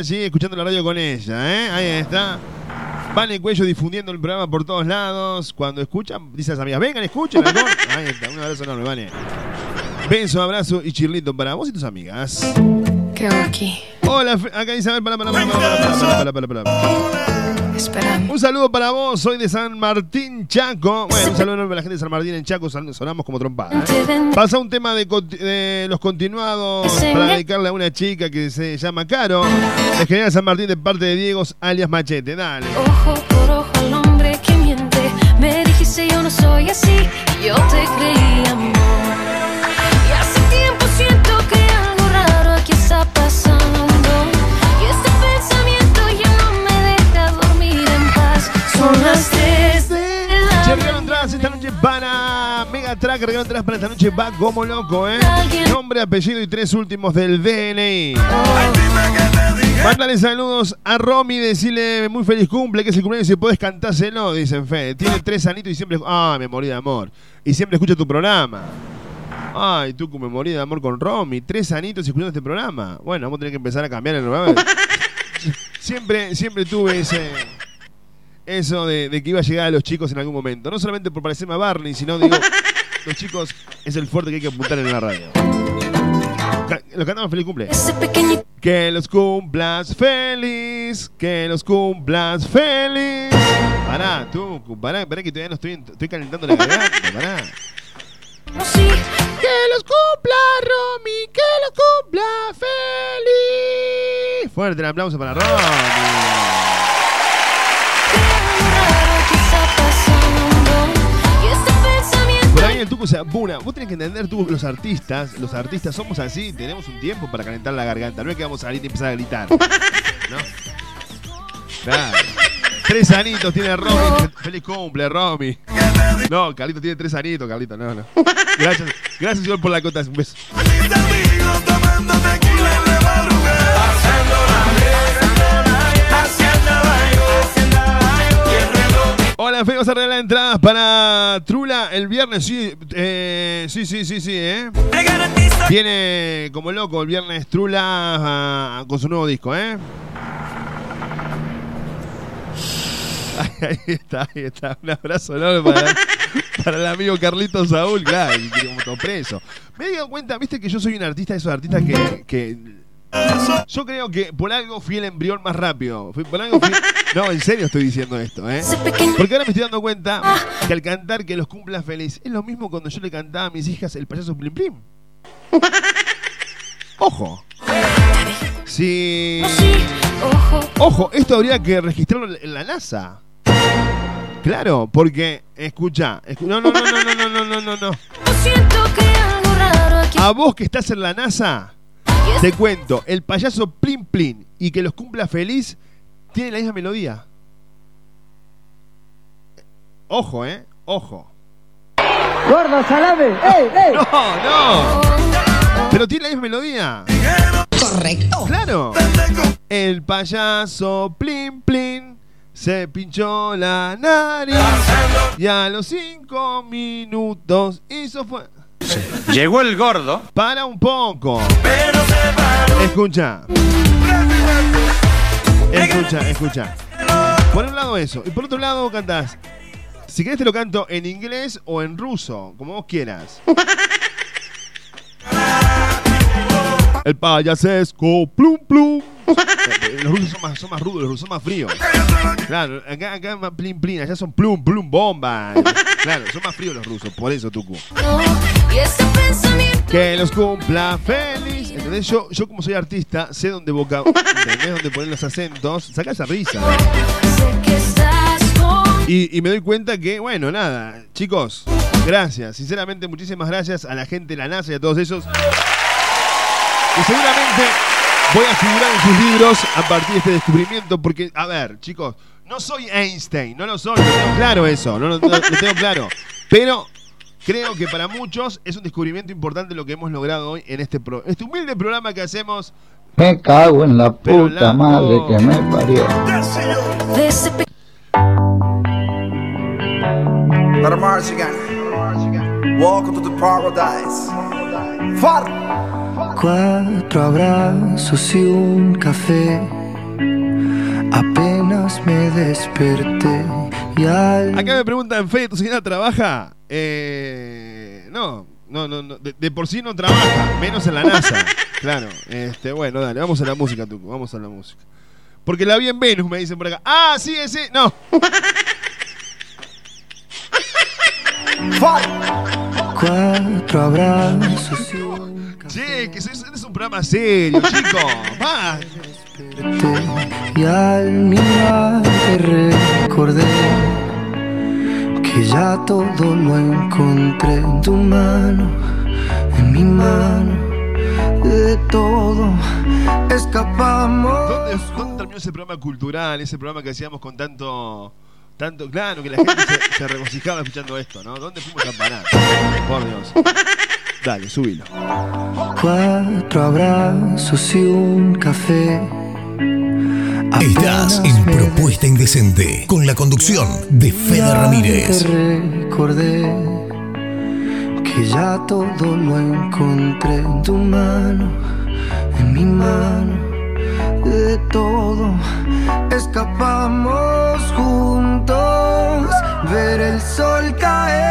Están allí escuchando la radio con ella, ¿eh? Ahí está. Vane Cuello difundiendo el programa por todos lados. Cuando escuchan, dice a las amigas, vengan, escuchen. amor. Ahí está, un abrazo enorme, Vane. Beso, abrazo y chirlito para vos y tus amigas. ¿Qué hago aquí? Hola, acá dice, a ver, para, para, para, para, para, para, para, para, para. Un saludo para vos, soy de San Martín, Chaco. Bueno, un saludo enorme a la gente de San Martín en Chaco, son- sonamos como trompada. ¿eh? Pasa un tema de, los continuados para dedicarle a una chica que se llama Caro. De General San Martín de parte de Diego, alias Machete. Dale. Ojo por ojo al hombre que miente. Me dijiste yo no soy así. Yo te creí amor. Son las tres de la Che, regalo entradas esta noche para Mega Track, regalo entradas para esta noche va como loco, ¿eh? Nombre, apellido y tres últimos del DNI. Mándale saludos a Romy, decirle muy feliz cumple, que es el cumpleaños y si podés cantárselo, dicen Fede. Tiene tres anitos y siempre. Ah, me morí de amor. Y siempre escucha tu programa. Ay, tú me morí de amor con Romy. Tres anitos escuchando este programa. Bueno, vamos a tener que empezar a cambiar el programa. siempre, siempre tuve ese. Eso de, de que iba a llegar a los chicos en algún momento. No solamente por parecerme a Barney, sino digo, los chicos es el fuerte que hay que apuntar en la radio. Ca- Lo cantamos feliz cumple. Que los cumplas feliz, que los cumplas feliz. Pará, tú, pará, pará que todavía no estoy, estoy calentando la garganta, pará. Que los cumpla Romy, que los cumpla feliz. Fuerte el aplauso para Romy. Pensamiento Por ahí el tuco se apura. Vos tenés que entender, tú, los artistas, los artistas somos así, tenemos un tiempo para calentar la garganta. No es que vamos a salir y empezar a gritar. ¿No? Claro. Tres anitos tiene Romy. Feliz cumple, Romy. No, Carlito tiene tres anitos, Carlito. No, no. Gracias, gracias, señor, por la cota. Un beso. Hola, Fe, vamos a regalar entradas para Trula el viernes. Sí, eh, sí, sí, sí, sí, ¿eh? Viene como loco el viernes Trula ah, con su nuevo disco, ¿eh? Ahí está, ahí está. Un abrazo enorme para, para el amigo Carlito Saúl, claro, y como todo preso. Me he dado cuenta, viste que yo soy un artista de esos artistas que yo creo que por algo fui el embrión más rápido. Fui- Por algo fui- No, en serio estoy diciendo esto, ¿eh? Porque ahora me estoy dando cuenta que al cantar que los cumpla feliz es lo mismo cuando yo le cantaba a mis hijas el payaso Plim Plim. Ojo. Sí. Ojo, esto habría que registrarlo en la NASA. Claro, porque, escucha, escu- no, no, no, no, no, no, no, no, no, no. siento que algo raro aquí A vos que estás en la NASA, te cuento, el payaso Plim Plim y que los cumpla feliz tiene la misma melodía. Ojo, eh, ojo. Gordo, salame. ¡Ey, ey! No, no. Pero tiene la misma melodía. Correcto. Claro. El payaso Plim Plim se pinchó la nariz y a los cinco minutos hizo fue. Llegó el gordo. Para un poco. Escucha. Escucha, escucha. Por un lado eso. Y por otro lado cantás. Si querés te lo canto en inglés o en ruso, como vos quieras. El payasesco, plum plum. Eh, Los rusos son más, son más rudos, los rusos son más fríos. Claro, acá, acá más plin plin, allá son plum plum bomba. Claro, son más fríos los rusos, por eso Tucu. y Que los cumpla feliz. ¿Entendés? Yo, yo como soy artista, sé dónde boca, ¿entendés? Dónde poner los acentos. Saca esa risa. Y, y me doy cuenta que, bueno, nada, chicos, gracias. Sinceramente, muchísimas gracias a la gente de la NASA y a todos esos. Que seguramente voy a figurar en sus libros a partir de este descubrimiento. Porque, a ver, chicos, no soy Einstein, no lo soy, lo tengo claro eso, no lo, no- lo tengo claro. Pero creo que para muchos es un descubrimiento importante lo que hemos logrado hoy en este, pro- este humilde programa que hacemos. Me cago en la puta la- madre que me parió. Welcome to the paradise. Cuatro abrazos y un café. Apenas me desperté y al Acá me preguntan, Fede, ¿tu señora trabaja? Eh, no, no, no, no, de, de por sí no trabaja, menos en la NASA. Claro, este, bueno, dale, vamos a la música, Tuco, vamos a la música. Porque la vi en Venus, me dicen por acá. Ah, sí, ese, no. cuatro abrazos Che, que sois- es un programa serio, chico. Va. y al mirarte recordé que ya todo lo encontré en tu mano, en mi mano, de todo escapamos. ¿Dónde, dónde terminó ese programa cultural, ese programa que hacíamos con tanto. Tanto, claro, que la gente se, se regocijaba escuchando esto, ¿no? ¿Dónde fuimos a parar? Por Dios. Dale, subilo. Cuatro abrazos y un café. Estás en Propuesta Indecente con la conducción de Fede Ramírez. Te recordé que ya todo lo encontré en tu mano, en mi mano, de todo escapamos juntos, ver el sol caer.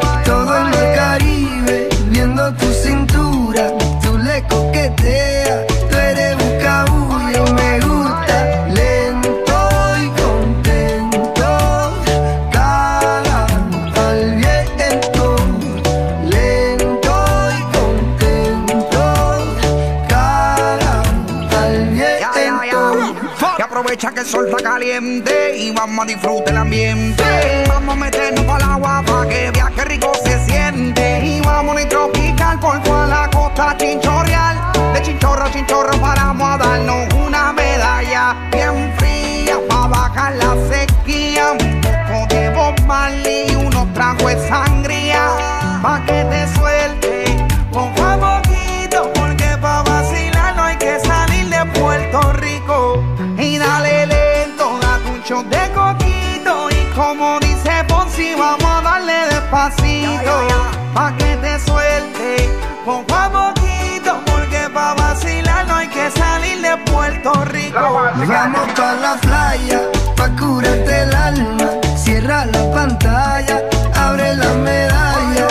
Y vamos a disfrutar el ambiente. Vamos a meternos el agua para que viaje rico se siente. Y vamos a tropical por toda la costa chinchorreal. De chinchorro a chinchorro paramos a darnos una medalla bien fría para bajar la sequía. Un poco de Bob y unos tragos de sangría pa' que te despacito. Pa' que te suelte, poco a poquito. Porque pa' vacilar no hay que salir de Puerto Rico. Vamos pa la playa, pa curarte el alma. Cierra la pantalla, abre la medalla.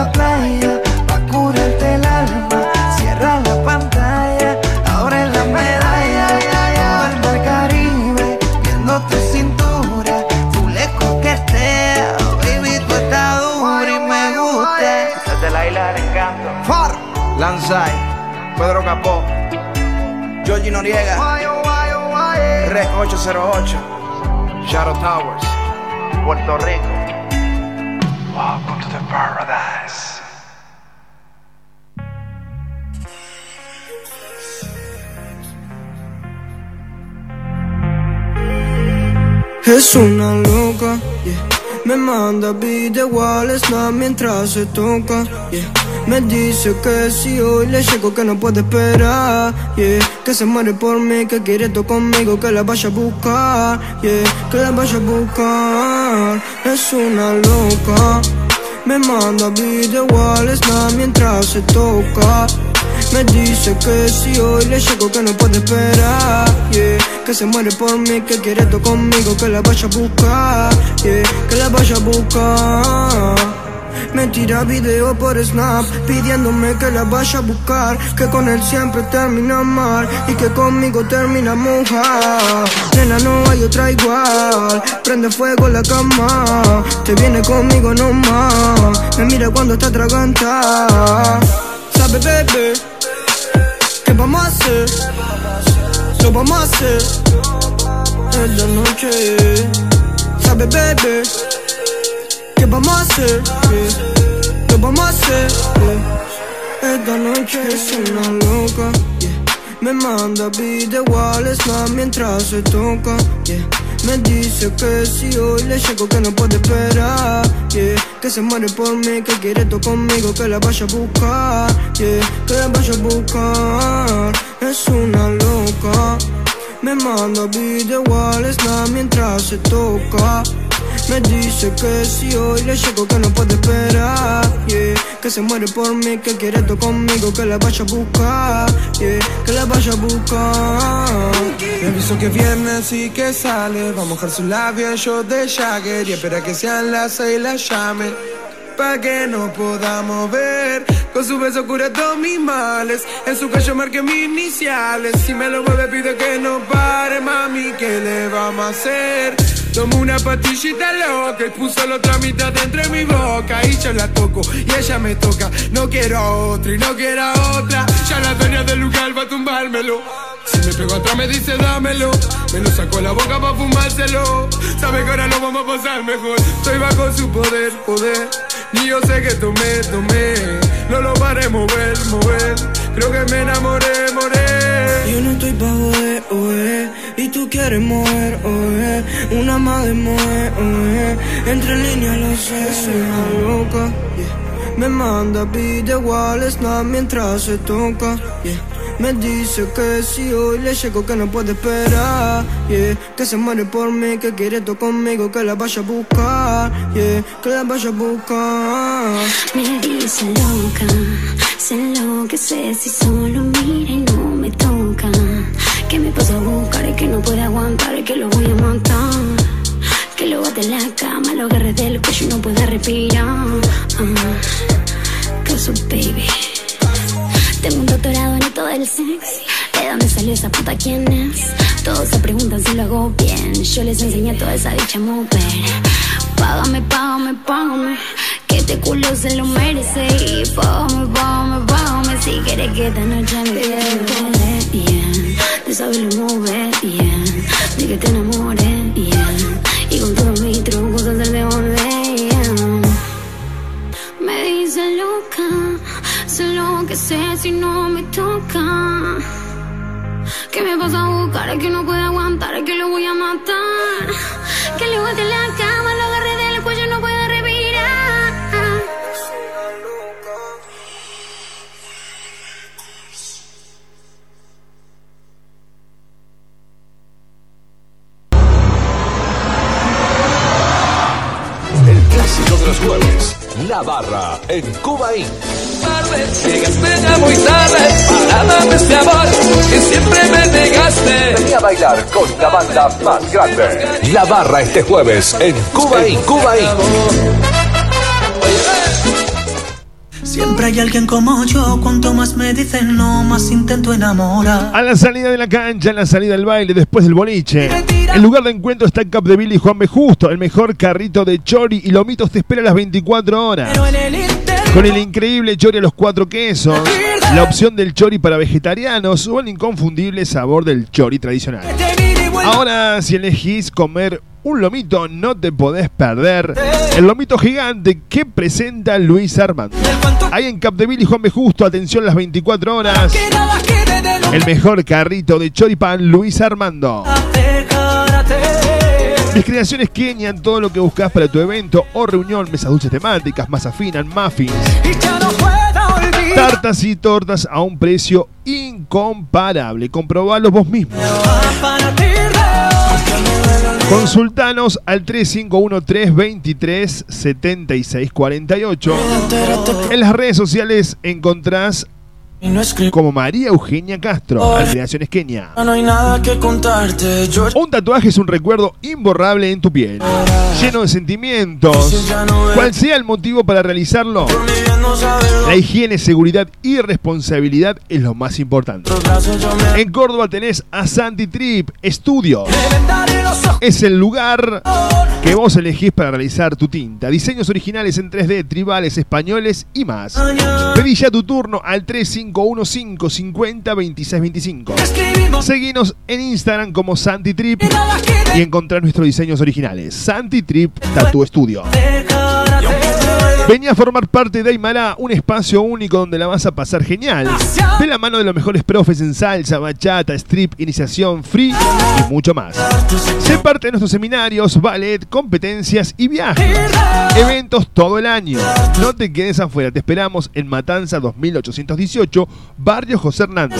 la playa, pa curarte el alma. Cierra la pantalla, abre la medalla. El mar Caribe, viendo tu cintura. Tú le coqueteas, baby, tú estás dura y me gusta. Desde la isla del encanto. Far. Lanzai. Pedro Capó. Georgie Noriega. Rec 808. Shadow Towers. Puerto Rico. Es una loca, yeah. Me manda video igual snap mientras se toca, yeah. Me dice que si hoy le llego que no puede esperar, yeah. Que se muere por mí, que quiere todo conmigo, que la vaya a buscar, yeah. Que la vaya a buscar. Es una loca. Me manda video igual snap mientras se toca. Me dice que si hoy le llego que no puede esperar, yeah. Que se muere por mí, que quiere todo conmigo, que la vaya a buscar, yeah. Que la vaya a buscar. Me tira video por Snap pidiéndome que la vaya a buscar, que con él siempre termina mal y que conmigo termina moja. Nena, no hay otra igual, prende fuego la cama, te viene conmigo nomás, me mira cuando está atragantada. Sabe, bebé, ¿qué vamos a hacer? Lo vamos a hacer en la noche. Sabe, bebé, ¿qué vamos a hacer? Lo vamos a hacer. Esta noche es una loca. yeah. Me manda video igual snap mientras se toca. yeah. Me dice que si hoy le llego que no puede esperar. yeah. Que se muere por mí, que quiere todo conmigo, que la vaya a buscar. yeah. Que la vaya a buscar. Es una loca. Me manda video snap mientras se toca. Me dice que si hoy le llego que no puede esperar, yeah. Que se muere por mí, que quiere todo conmigo, que la vaya a buscar, yeah. Que la vaya a buscar. Me aviso que es viernes y que sale Va a mojar su labio shot de Jagger Y espera que sean las seis la llame Pa' que nos podamos ver Con su beso cura todos mis males En su cuello marqué mis iniciales Si me lo mueve pide que no pare Mami, ¿qué le vamos a hacer? Tomo una pastillita loca y puso la otra mitad entre mi boca. Y yo la toco y ella me toca. No quiero a otra y no quiero a otra. Ya la dueña del lugar va a tumbármelo. Si me pego atrás me dice dámelo Me lo saco de la boca pa' fumárselo. Sabe que ahora lo vamos a pasar mejor. Estoy bajo su poder, poder. Ni yo sé que tomé, tomé. No lo paré mover, mover. Creo que me enamoré, moré Yo no estoy pa' joder, Y tú quieres mover, oe Una más de mover, oe Entre líneas lo sé, soy una loca, yeah. Me manda video snap mientras se toca, yeah. Me dice que si hoy le llego que no puede esperar, yeah. Que se muere por mí, que quiere todo conmigo, que la vaya a buscar, yeah. Que la vaya a buscar. Me dice loca, se enloquece si solo mira y no me toca. Que me pasa a buscar y que no puede aguantar que lo voy a matar. Que lo bate en la cama, lo agarre del cuello y no puede respirar. Ah, Cause baby. Tengo un doctorado en esto del sexy. ¿De dónde salió esa puta quién es? Todos se preguntan si lo hago bien. Yo les enseñé toda esa dicha a mover. Págame, págame, págame. Que este culo se lo merece. Y págame, págame, págame. Si quieres que esta noche me bien. De saberlo mover bien. De que te enamores bien. Y con todos mis trucos hacer de orden. Me dice loca, sé lo que sé si no me toca. Que me vas a buscar, que no puede aguantar, que lo voy a matar. Que le bote la cama, de los jueves. La barra en Cuba Inc. Llegaste ya muy tarde para darme este amor que siempre me negaste. Vení a bailar con la banda más grande. La barra este jueves en Cuba Inc. Cuba Inc. Siempre hay alguien como yo, cuanto más me dicen no, más intento enamorar. A la salida de la cancha, en la salida del baile, después del boliche. El lugar de encuentro está en Capdeville y Juan B. Justo. El mejor carrito de chori y lomitos te espera a las 24 horas. Con el increíble chori a los cuatro quesos, la opción del chori para vegetarianos o el inconfundible sabor del chori tradicional. Ahora, si elegís comer un lomito, no te podés perder el lomito gigante que presenta Luis Armando. Ahí en Capdeville y Juan B. Justo, atención las 24 horas. El mejor carrito de choripan Luis Armando. Mis creaciones Kenia, todo lo que buscas para tu evento o reunión, mesas dulces temáticas, masa fina, muffins, tartas y tortas a un precio incomparable. Comprobalo vos mismo. Consultanos al 3513-237648. En las redes sociales encontrás como María Eugenia Castro, Creaciones Kenia. No hay nada que contarte. Yo Un tatuaje es un recuerdo imborrable en tu piel, lleno de sentimientos. Cual sea el motivo para realizarlo, la higiene, seguridad y responsabilidad es lo más importante. En Córdoba tenés a Santi Trip Studio. Es el lugar que vos elegís para realizar tu tinta. Diseños originales en 3D, tribales, españoles y más. Pedí ya tu turno al 3515 50 26 25. Seguinos en Instagram como Santi Trip y encontrar nuestros diseños originales. Santi Trip Tattoo Studio. Vení a formar parte de Aymara, un espacio único donde la vas a pasar genial. De la mano de los mejores profes en salsa, bachata, strip, iniciación, free y mucho más. Sé parte de nuestros seminarios, ballet, competencias y viajes. Eventos todo el año. No te quedes afuera, te esperamos en Matanza 2818, Barrio José Hernández.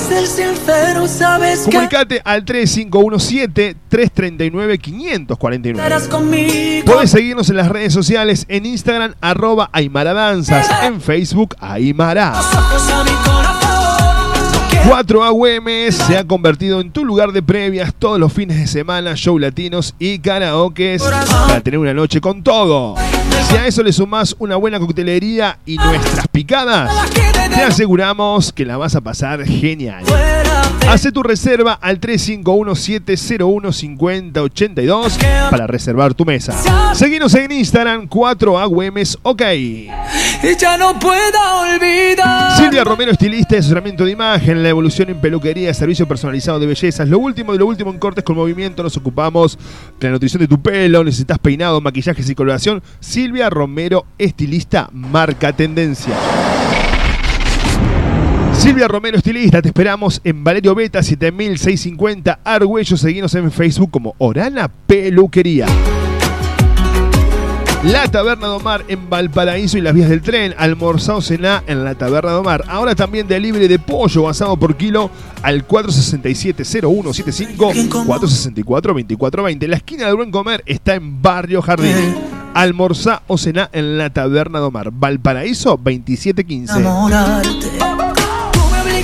Comunicate al 3517-339-549. estarás conmigo. Puedes seguirnos en las redes sociales en Instagram arroba Aymara Danzas, en Facebook Aymara. Ojos a mi corazón. 4AUM se ha convertido en tu lugar de previas todos los fines de semana, show latinos y karaokes para tener una noche con todo. Si a eso le sumás una buena coctelería y nuestras picadas, te aseguramos que la vas a pasar genial. Hace tu reserva al 351-701-5082 para reservar tu mesa. Seguinos en Instagram 4AUMs OK. Y ya no puedo olvidar. Silvia Romero, estilista de asesoramiento de imagen, la evolución en peluquería, servicio personalizado de bellezas, lo último de lo último en cortes con movimiento, nos ocupamos de la nutrición de tu pelo, necesitas peinado, maquillajes y coloración. Silvia Romero, estilista, marca tendencia. Silvia Romero, estilista, te esperamos en Valerio Beta 7650 Argüello. Seguinos en Facebook como Orana Peluquería. La Taberna de Omar en Valparaíso y las vías del tren. Almorzado cená en la Taberna de Omar. Ahora también delivery de pollo basado por kilo al 467-0175 464-2420. La esquina del Buen Comer está en Barrio Jardín. Almorzá o cená en la Taberna de Omar. Valparaíso 2715. Enamorarte.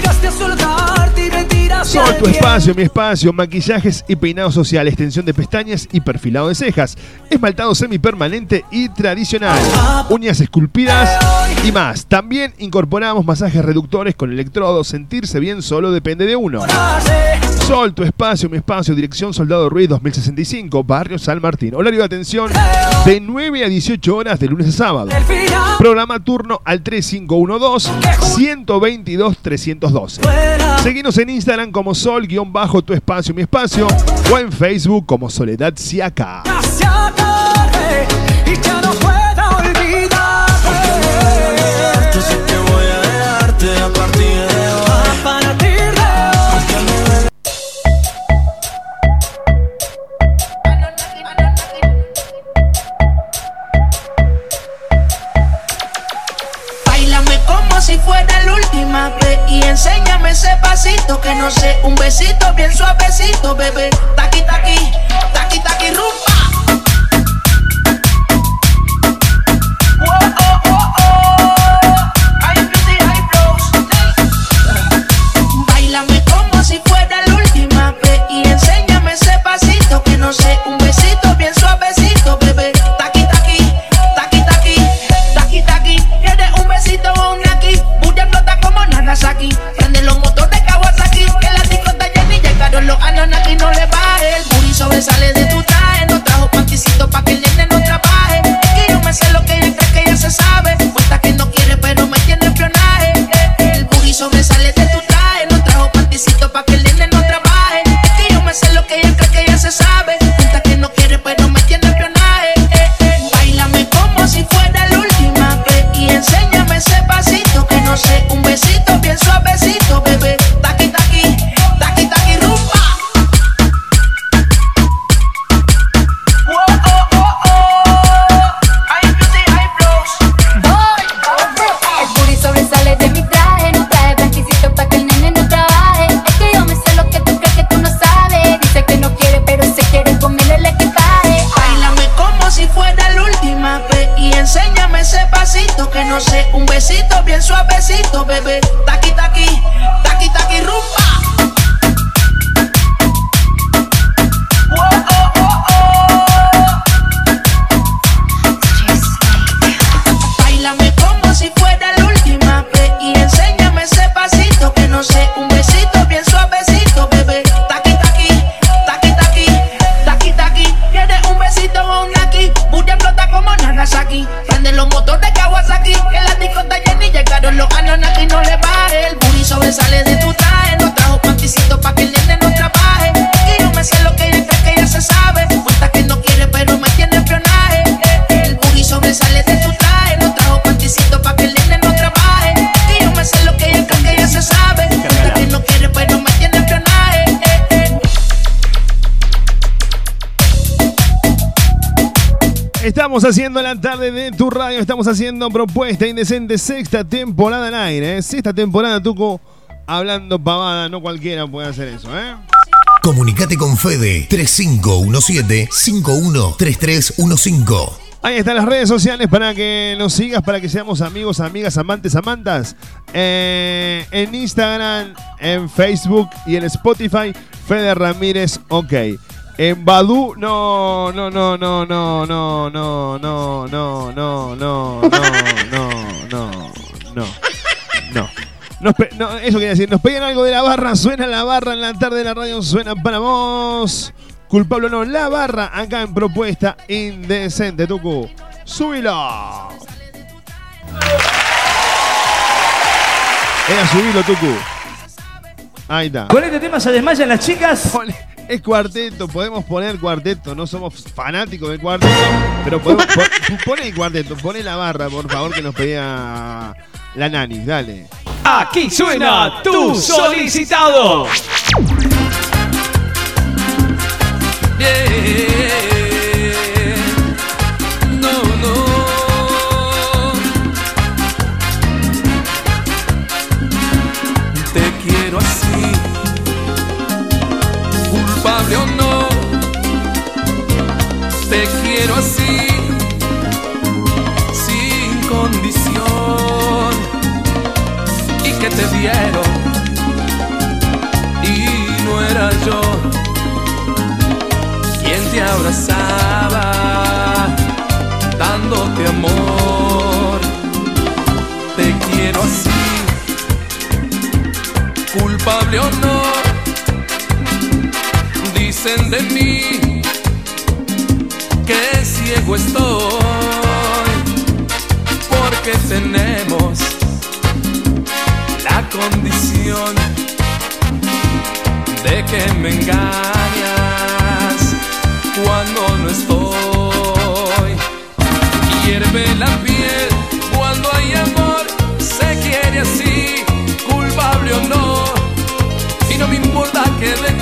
Tú me obligaste a soltarte y me tiraste Sol, tu espacio, mi espacio, maquillajes y peinado social, extensión de pestañas y perfilado de cejas, esmaltado semipermanente y tradicional, uñas esculpidas y más. También incorporamos masajes reductores con electrodos, sentirse bien solo depende de uno. Sol, tu espacio, mi espacio, dirección Soldado Ruiz 2065, Barrio San Martín. Horario de atención de 9 a 18 horas de lunes a sábado. Programa turno al 3512-122-312. Seguinos en Instagram como Sol-tu espacio, mi espacio o en Facebook como Soledad Siaca. Ya que no sé, un besito bien suavecito, bebé. Taqui taqui, taqui taqui rumba. Haciendo la tarde de tu radio, estamos haciendo Propuesta Indecente, sexta temporada al aire, ¿eh? sexta temporada, Tuco, hablando pavada, no cualquiera puede hacer eso, ¿eh? Comunicate con Fede 3517-513315. Ahí están las redes sociales para que nos sigas, para que seamos amigos, amigas, amantes, amantas. Eh, en Instagram, en Facebook y en Spotify, Fede Ramírez, ok. En Badu, no, no, no, no, no, no, no, no, no, no, no, no, no, no, no, no. Eso quería decir, nos pegan algo de la barra, suena la barra en la tarde de la radio, suena para vos. Culpable o no, la barra acá en propuesta indecente, Tucu. Súbilo. Era subilo, Tucu. Ahí está. Con este tema se desmayan las chicas. Es cuarteto, podemos poner cuarteto, no somos fanáticos del cuarteto, pero podemos po- pone el cuarteto, pone la barra, por favor, que nos pedía la nani, dale. Aquí suena tu solicitado. No, no. Te quiero así, o no. Te quiero así, sin condición. Y que te dieron, y no era yo quien te abrazaba, dándote amor. Te quiero así, culpable o no. Dicen de mí que ciego estoy, porque tenemos la condición de que me engañas cuando no estoy. Hierve la piel cuando hay amor, se quiere así, culpable o no. Y no me importa que de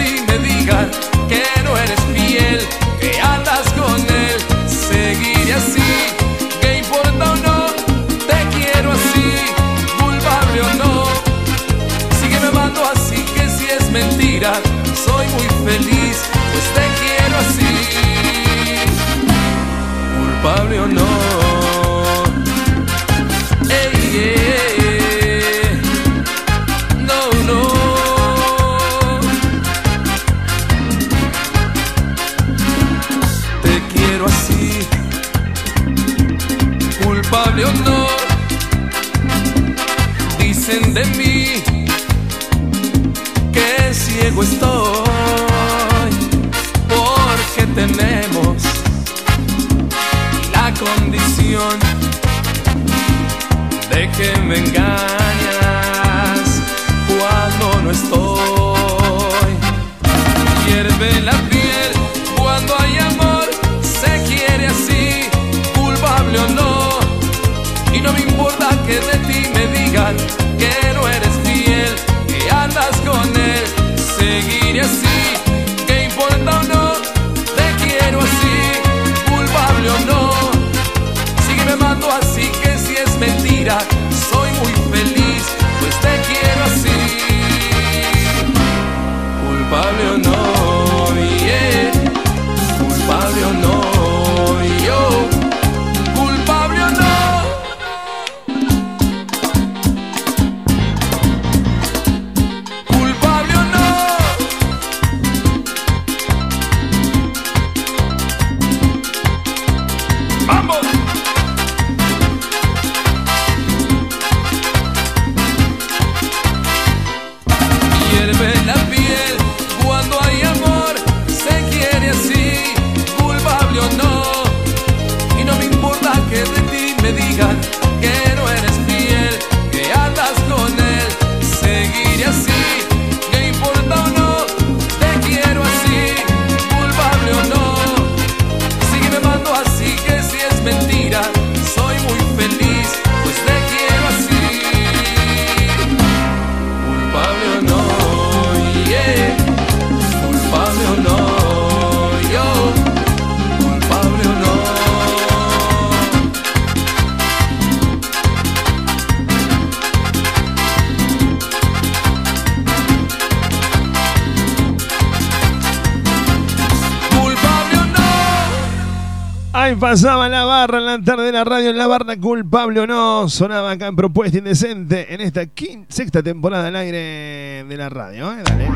Pasaba la barra en la tarde de la radio en la barra culpable o no. Sonaba acá en Propuesta Indecente en esta quin- sexta temporada al aire de la radio. ¿eh? Dale.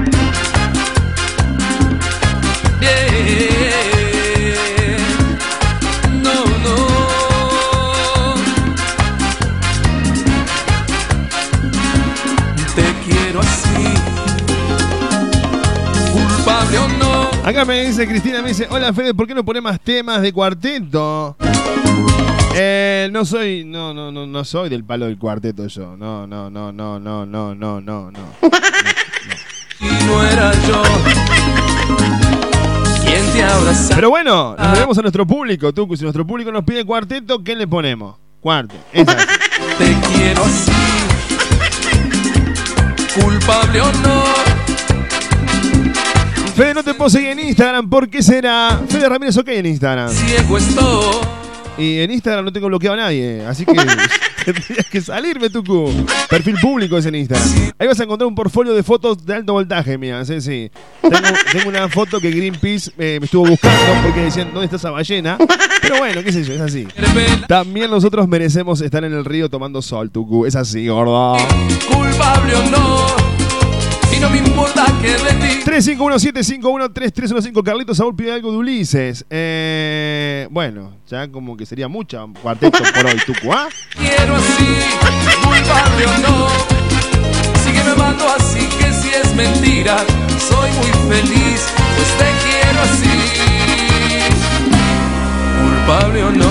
No, no. Te quiero así. Culpable. Acá me dice Cristina, me dice, hola Fede, ¿por qué no pone más temas de cuarteto? Eh, no soy, no, no, no, no soy del palo del cuarteto yo. No, no, no, no, no, no, no, no, no. Y no era yo. ¿Quién te abrazaba? Pero bueno, nos veremos a nuestro público, Tucu. Si nuestro público nos pide cuarteto, ¿qué le ponemos? Cuarto. Te quiero así. Culpable o no. Fede, no te puedo seguir en Instagram, ¿por qué será? Fede Ramírez, ok en Instagram. Ciego estoy. Y en Instagram no tengo bloqueado a nadie, así que tendrías que salirme, Tucu. Perfil público es en Instagram. Ahí vas a encontrar un portfolio de fotos de alto voltaje, mía. Sí, sí. Tengo, tengo una foto que Greenpeace eh, me estuvo buscando porque decían, ¿dónde está esa ballena? Pero bueno, qué sé yo, es así. También nosotros merecemos estar en el río tomando sol, Tucu. Es así, gordo. Culpable o no. Y no me importa que de ti. 351-751-3315. Carlitos Saúl pide algo de Ulises. Eh, bueno, ya como que sería mucha cuarteto por hoy, Tucu, ¿ah? Quiero así. Culpable o no. Sigue me mando así que si es mentira. Soy muy feliz. Pues te quiero así. Culpable o no.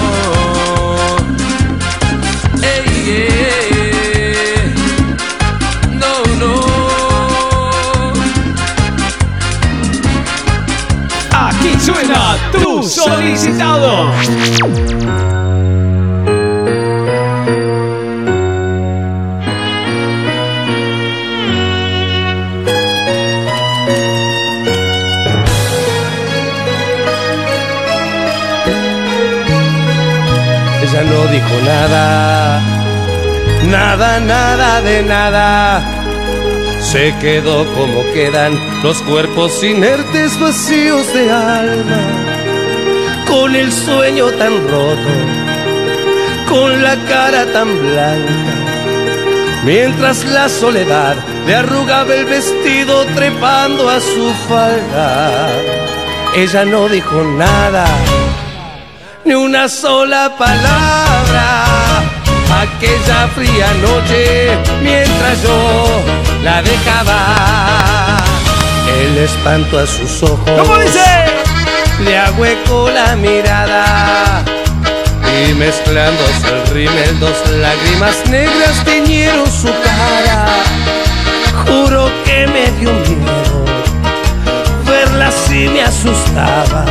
Ey, ey, No, no. Aquí suena tu solicitado. Ella no dijo nada, nada, nada de nada. Se quedó como quedan los cuerpos inertes vacíos de alma, con el sueño tan roto, con la cara tan blanca, mientras la soledad le arrugaba el vestido trepando a su falda. Ella no dijo nada, ni una sola palabra. Aquella fría noche, mientras yo la dejaba, el espanto a sus ojos. ¿Cómo dice? Le ahuecó la mirada y mezclándose el rímel dos lágrimas negras teñieron su cara. Juro que me dio miedo, verla así me asustaba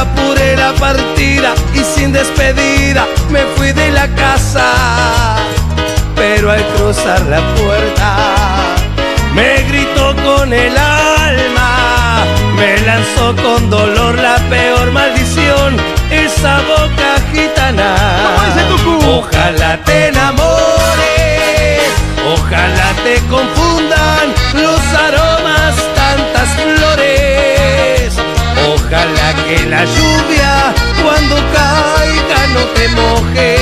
apuré la partida y sin despedida me fui de la casa. Pero al cruzar la puerta me gritó con el alma, me lanzó con dolor la peor maldición, esa boca gitana. Ojalá te enamores, ojalá te confundan los aromas Que la lluvia cuando caiga no te moje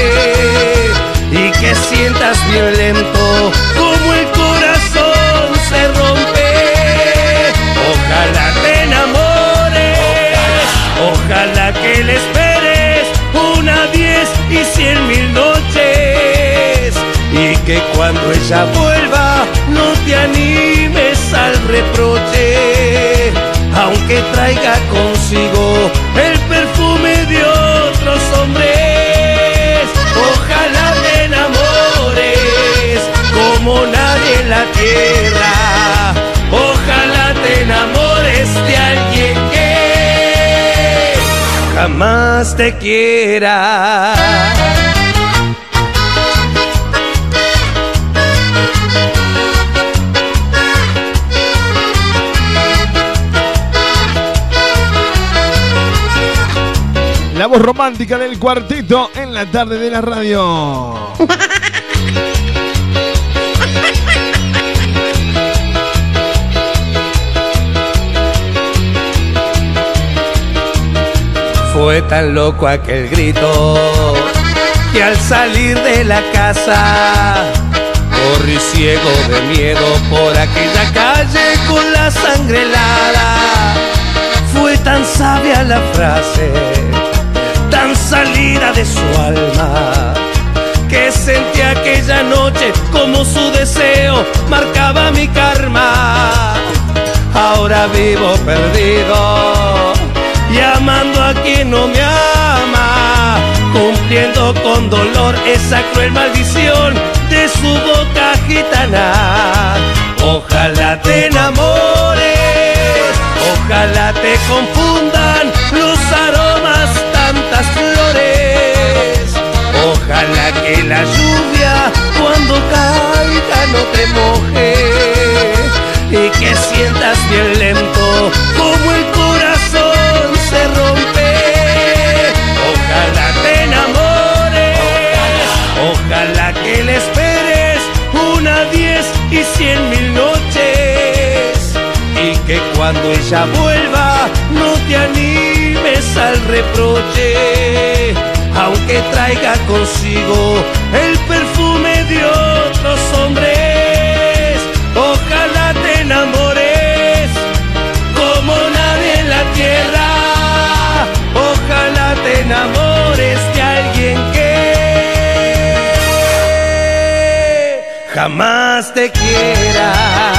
y que sientas violento como el corazón se rompe. Ojalá te enamores, ojalá que le esperes una diez y cien mil noches y que cuando ella vuelva no te animes al reproche aunque traiga consigo el perfume de otros hombres. Ojalá me enamores como nadie en la tierra. Ojalá te enamores de alguien que jamás te quiera. La voz romántica del cuartito en la tarde de la radio. Fue tan loco aquel grito que al salir de la casa corrí ciego de miedo por aquella calle con la sangre helada. Fue tan sabia la frase, salida de su alma, que sentí aquella noche como su deseo marcaba mi karma. Ahora vivo perdido y amando a quien no me ama, cumpliendo con dolor esa cruel maldición de su boca gitana. Ojalá te enamores, ojalá te confundan los aromas tantas. Ojalá que la lluvia cuando caiga no te moje. Y que sientas bien lento como el corazón se rompe. Ojalá te enamores, ojalá que le esperes una, diez y cien mil noches. Y que cuando ella vuelva no te animes al reproche, aunque traiga consigo el perfume de otros hombres. Ojalá te enamores como nadie en la tierra. Ojalá te enamores de alguien que jamás te quiera.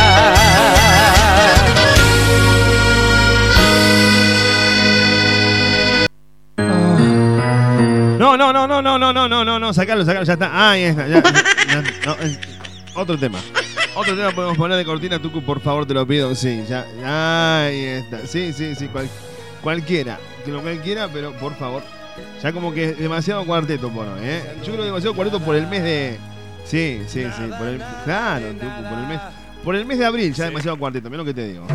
No, no, no, no, sacalo, sacalo, ya está. Ahí está, ya, ya, no, es- otro tema. Otro tema podemos poner de cortina, Tucu, por favor, te lo pido. Sí, ya, ahí está. Sí, sí, sí, cual- cualquiera. Que lo cualquiera, pero por favor. Ya como que es demasiado cuarteto por hoy, ¿eh? Yo creo que demasiado cuarteto por el mes de. Sí, sí, sí. Por el, claro, Tucu, por el mes. Por el mes de abril ya demasiado cuarteto, mira lo que te digo.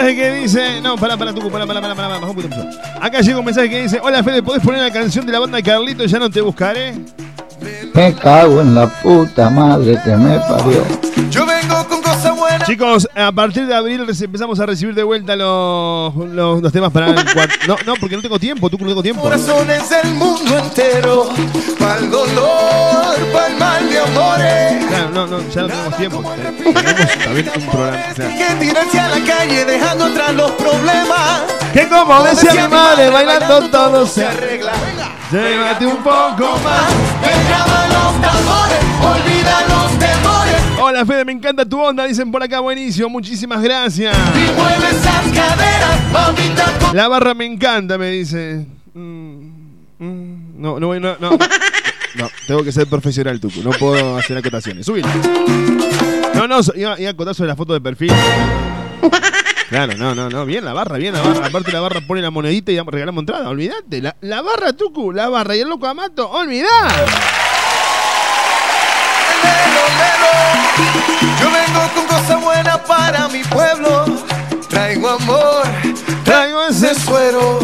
Mensaje que dice. No, pará, pará, Tucu, pará, pará, pará, pará, un poquito. Acá llega un mensaje que dice: Hola Fede, ¿podés poner la canción de la banda Carlito? Ya no te buscaré. Me cago en la puta madre que me parió. Yo vengo. Chicos, a partir de abril empezamos a recibir de vuelta los, los, los temas para el No, no, porque no tengo tiempo, Tucu, no tengo tiempo. Corazones del mundo entero, pa'l dolor, pa'l mal de amores. Claro, no, no, ya no tenemos tiempo. Tenemos también un programa. o sea, Que tirarse a la calle dejando atrás los problemas. Que como decía mi madre, bailando todo se arregla. Llévate un poco más. Deja los tambores, temores. Hola Fede, me encanta tu onda, dicen por acá, buenísimo, muchísimas gracias. Y caderas. La barra me encanta, me dice. Mm, mm, No, no, voy- no, no. No, tengo que ser profesional, Tucu. No puedo hacer acotaciones. Subir. No, no, iba, iba a acotar sobre la foto de perfil. Claro, no, no, no. Bien la barra, bien la barra. Aparte la barra pone la monedita y regalamos entrada. Olvídate. La, la barra, Tucu, la barra y el loco Amato. Olvidá. Yo vengo con cosas buenas para mi pueblo. Traigo amor, traigo ese suero.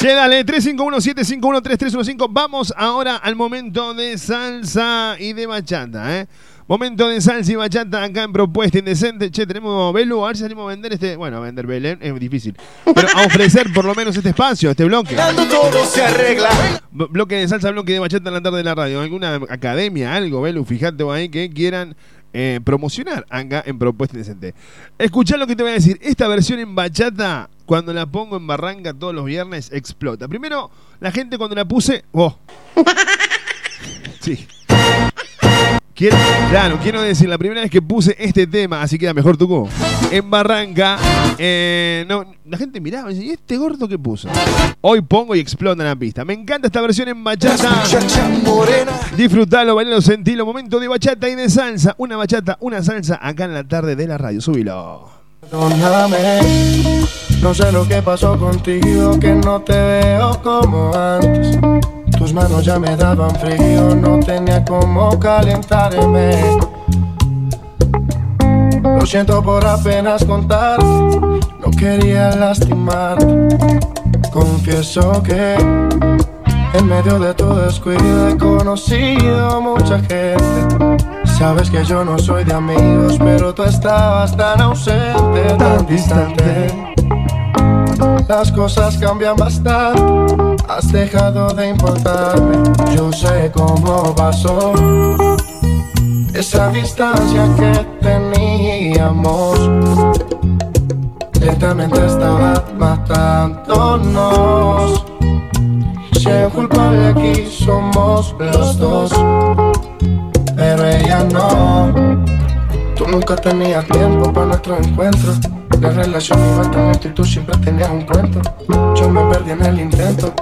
Che, dale, 351-751-3315. Vamos ahora al momento de salsa y de bachata, ¿eh? Momento de salsa y bachata acá en Propuesta Indecente. Che, tenemos Belu, a ver si salimos a vender este. Bueno, a vender Belén es difícil. Pero a ofrecer por lo menos este espacio, este bloque. Cuando todo se arregla. B- bloque de salsa, bloque de bachata en la tarde de la radio. ¿Alguna academia, algo, Belu? Fíjate vos ahí que quieran eh, promocionar acá en Propuesta Indecente. Escuchá lo que te voy a decir. Esta versión en bachata, cuando la pongo en Barranca todos los viernes, explota. Primero, la gente cuando la puse. Oh. Sí. Quiero, claro, quiero decir, la primera vez que puse este tema, así queda mejor Tuco, en Barranca, eh, no, la gente miraba y decía, ¿y este gordo qué puso? Hoy pongo y explota la pista. Me encanta esta versión en bachata. Disfrutalo, bailalo, sentilo. Momento de bachata y de salsa. Una bachata, una salsa acá en la tarde de la radio. Súbilo. No sé lo que pasó contigo, que no te veo como antes. Tus manos ya me daban frío, no tenía cómo calentarme. Lo siento por apenas contar, no quería lastimarte. Confieso que en medio de tu descuido he conocido mucha gente. Sabes que yo no soy de amigos, pero tú estabas tan ausente, tan distante. Las cosas cambian bastante, has dejado de importarme. Yo sé cómo pasó esa distancia que teníamos. Lentamente estaba matándonos. Si el culpable aquí somos los dos, pero ella no. Tú nunca tenías tiempo para nuestro encuentro. La relación iba tan lento y tú siempre tenías un cuento. Yo me perdí en el intento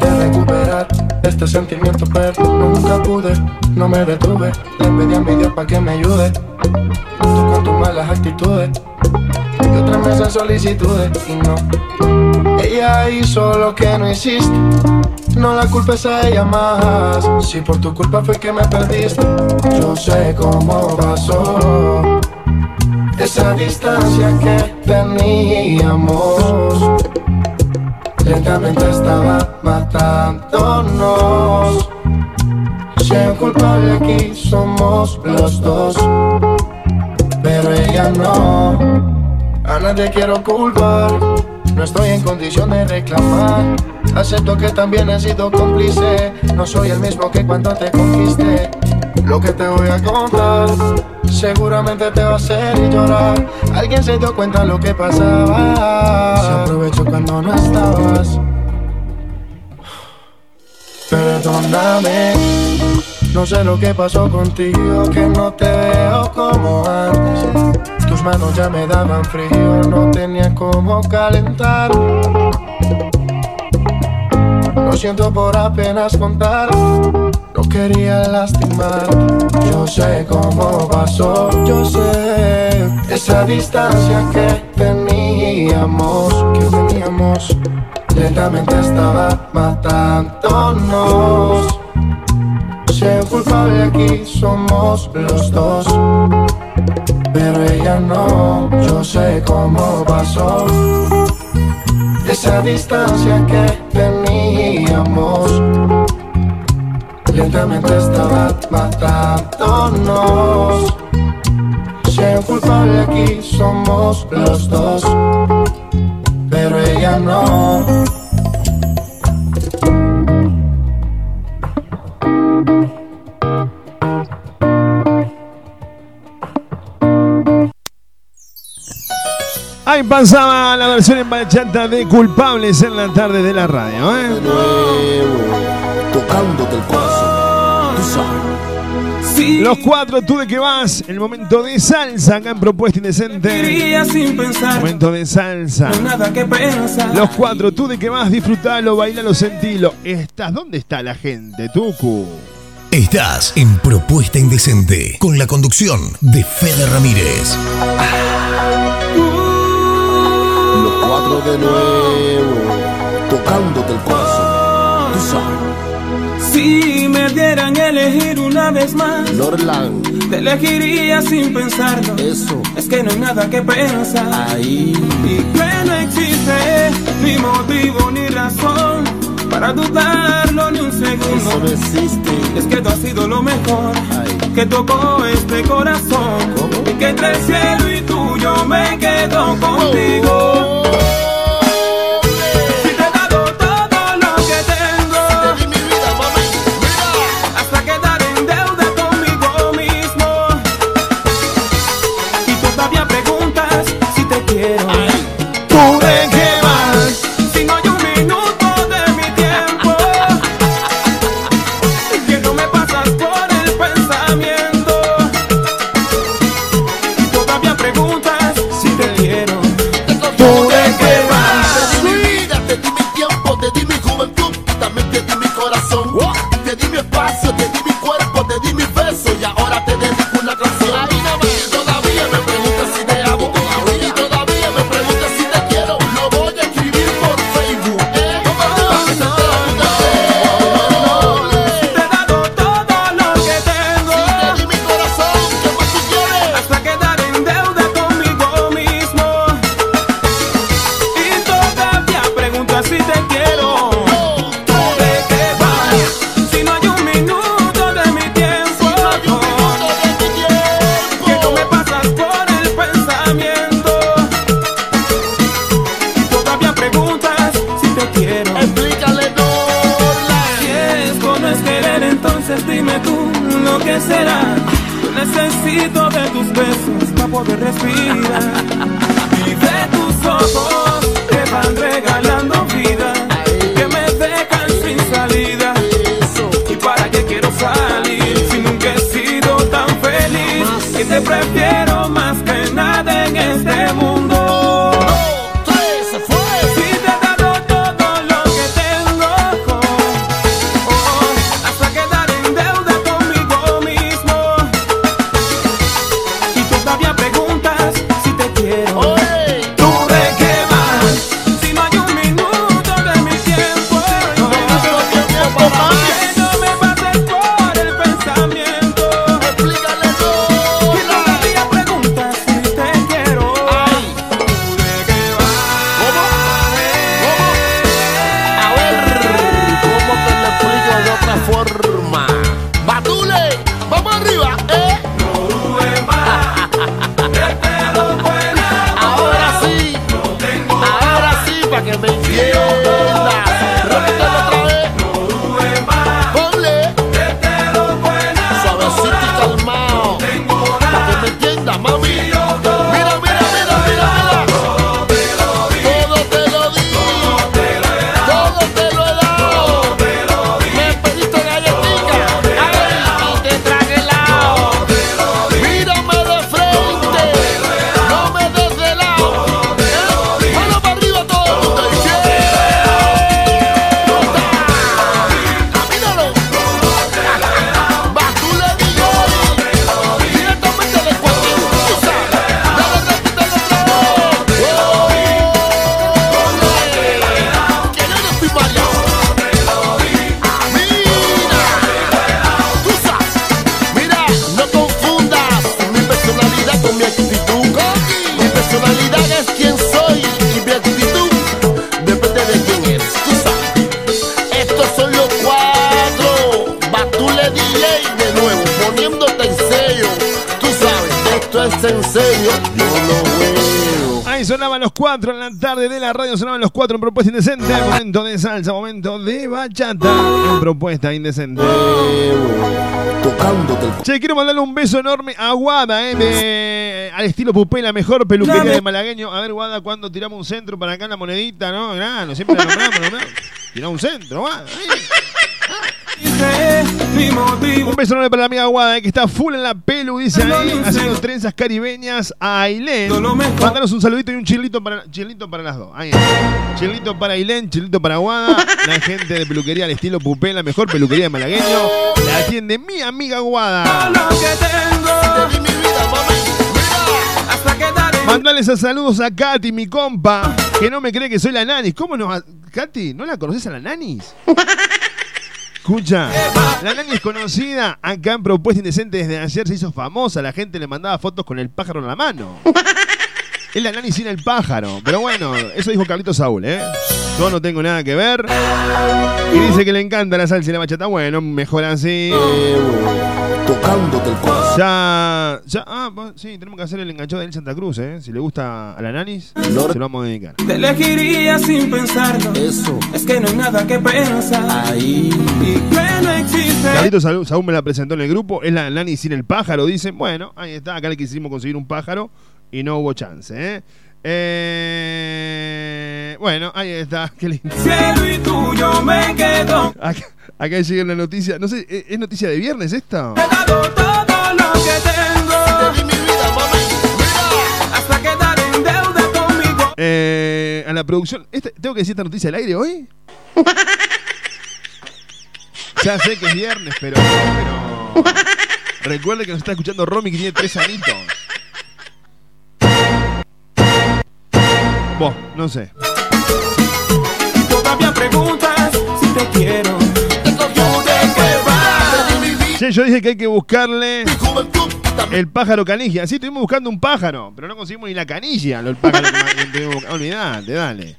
de recuperar este sentimiento, pero nunca pude, no me detuve. Le pedí a mi Dios para que me ayude. Tú con tus malas actitudes y otras mesas solicitudes y no. Ella hizo lo que no hiciste. No la culpes a ella más. Si por tu culpa fue que me perdiste, yo sé cómo pasó. Esa distancia que teníamos lentamente estaba matándonos. Si el culpable aquí somos los dos, pero ella no. A nadie quiero culpar, no estoy en condición de reclamar. Acepto que también he sido cómplice, no soy el mismo que cuando te conquisté. Lo que te voy a contar seguramente te va a hacer llorar. Alguien se dio cuenta lo que pasaba. Se aprovechó cuando no estabas. Perdóname, no sé lo que pasó contigo, que no te veo como antes. Manos ya me daban frío, no tenía cómo calentar. Lo siento por apenas contar, no quería lastimar. Yo sé cómo pasó, yo sé esa distancia que teníamos, que teníamos. Lentamente estaba matándonos. Si el culpable aquí somos los dos, pero ella no. Yo sé cómo pasó esa distancia que teníamos. Lentamente estaba matándonos. Si culpable aquí somos los dos, pero ella no. Ahí pasaba la versión en bachata de culpables en la tarde de la radio, ¿eh? Tocándote el corazón. Tú sabes. Los cuatro, tú de qué vas, el momento de salsa acá en Propuesta Indecente. Quería sin pensar, Momento de salsa. no nada que pensar. Los cuatro, tú de qué vas, disfrutalo, bailalo, sentilo. Estás, ¿dónde está la gente, Tucu? Estás en Propuesta Indecente con la conducción de Fede Ramírez. Los cuatro de nuevo. Tocándote el corazón. Tú sabes. Si me dieran a elegir una vez más, Norland. te elegiría sin pensarlo. Eso. Es que no hay nada que pensar. Ahí. Y que no existe ni motivo ni razón para dudarlo ni un segundo. no existe. Es que tú has sido lo mejor que tocó este corazón. Y que entre el cielo y tú yo me quedo contigo. Si sonaban los cuatro en la tarde de la radio, sonaban los cuatro en propuesta indecente. Momento de salsa, momento de bachata en propuesta indecente. Tocándote el Che, quiero mandarle un beso enorme a Guada, eh, de- al estilo Pupé, la mejor peluquería de malagueño. A ver, Guada, cuando tiramos un centro para acá en la monedita, ¿no? Nada, no siempre la nombramos, nombramos. Tiramos un centro, Guada. Un beso enorme para la amiga Guada, eh, que está full en la pelu, dice ahí, haciendo trenzas caribeñas a Ailén. Mandanos un saludito y un chilito para, chilito para las dos. Ahí. Chilito para Ailén, chilito para Guada. La gente de peluquería al estilo Pupé, la mejor peluquería de malagueño. La atiende mi amiga Guada. Mandales a saludos a Katy, mi compa, que no me cree que soy la Nanis. ¿Cómo no? Katy, ¿no la conoces a la Nanis? Escucha, la Nani es conocida acá en Propuesta Indecente desde ayer, se hizo famosa, la gente le mandaba fotos con el pájaro en la mano. Es la Nani sin el pájaro, pero bueno, eso dijo Carlito Saúl, ¿eh? Yo no tengo nada que ver. Y dice que le encanta la salsa y la bachata, bueno, mejor así. Tocándote el corazón. Ya, ya, ah, sí, tenemos que hacer el enganchado de él Santa Cruz, ¿eh? Si le gusta a la Nanis, se lo vamos a dedicar. Te elegiría sin pensarlo. Eso. Es que no hay nada que pensar. Ahí. Y que no existe. Carlito Saúl, Saúl me la presentó en el grupo, es la Nani sin el pájaro, dicen. Bueno, ahí está, acá le quisimos conseguir un pájaro y no hubo chance, ¿eh? Eh, bueno, ahí está, qué lindo. Cielo y tuyo me quedo. Acá, acá llega una noticia, no sé, ¿es es noticia de viernes esta? Todo lo que tengo. Hasta quedar en deuda conmigo. Eh, a la producción, ¿esta- ¿tengo que decir esta noticia al aire hoy? ya sé que es viernes, pero, pero recuerde que nos está escuchando Romy que tiene tres anitos. Vos, no sé. Todavía preguntas si te quiero. Che, yo dije que hay que buscarle el pájaro canilla. Sí, estuvimos buscando un pájaro, pero no conseguimos ni la canilla. El pájaro que. Olvidate, dale.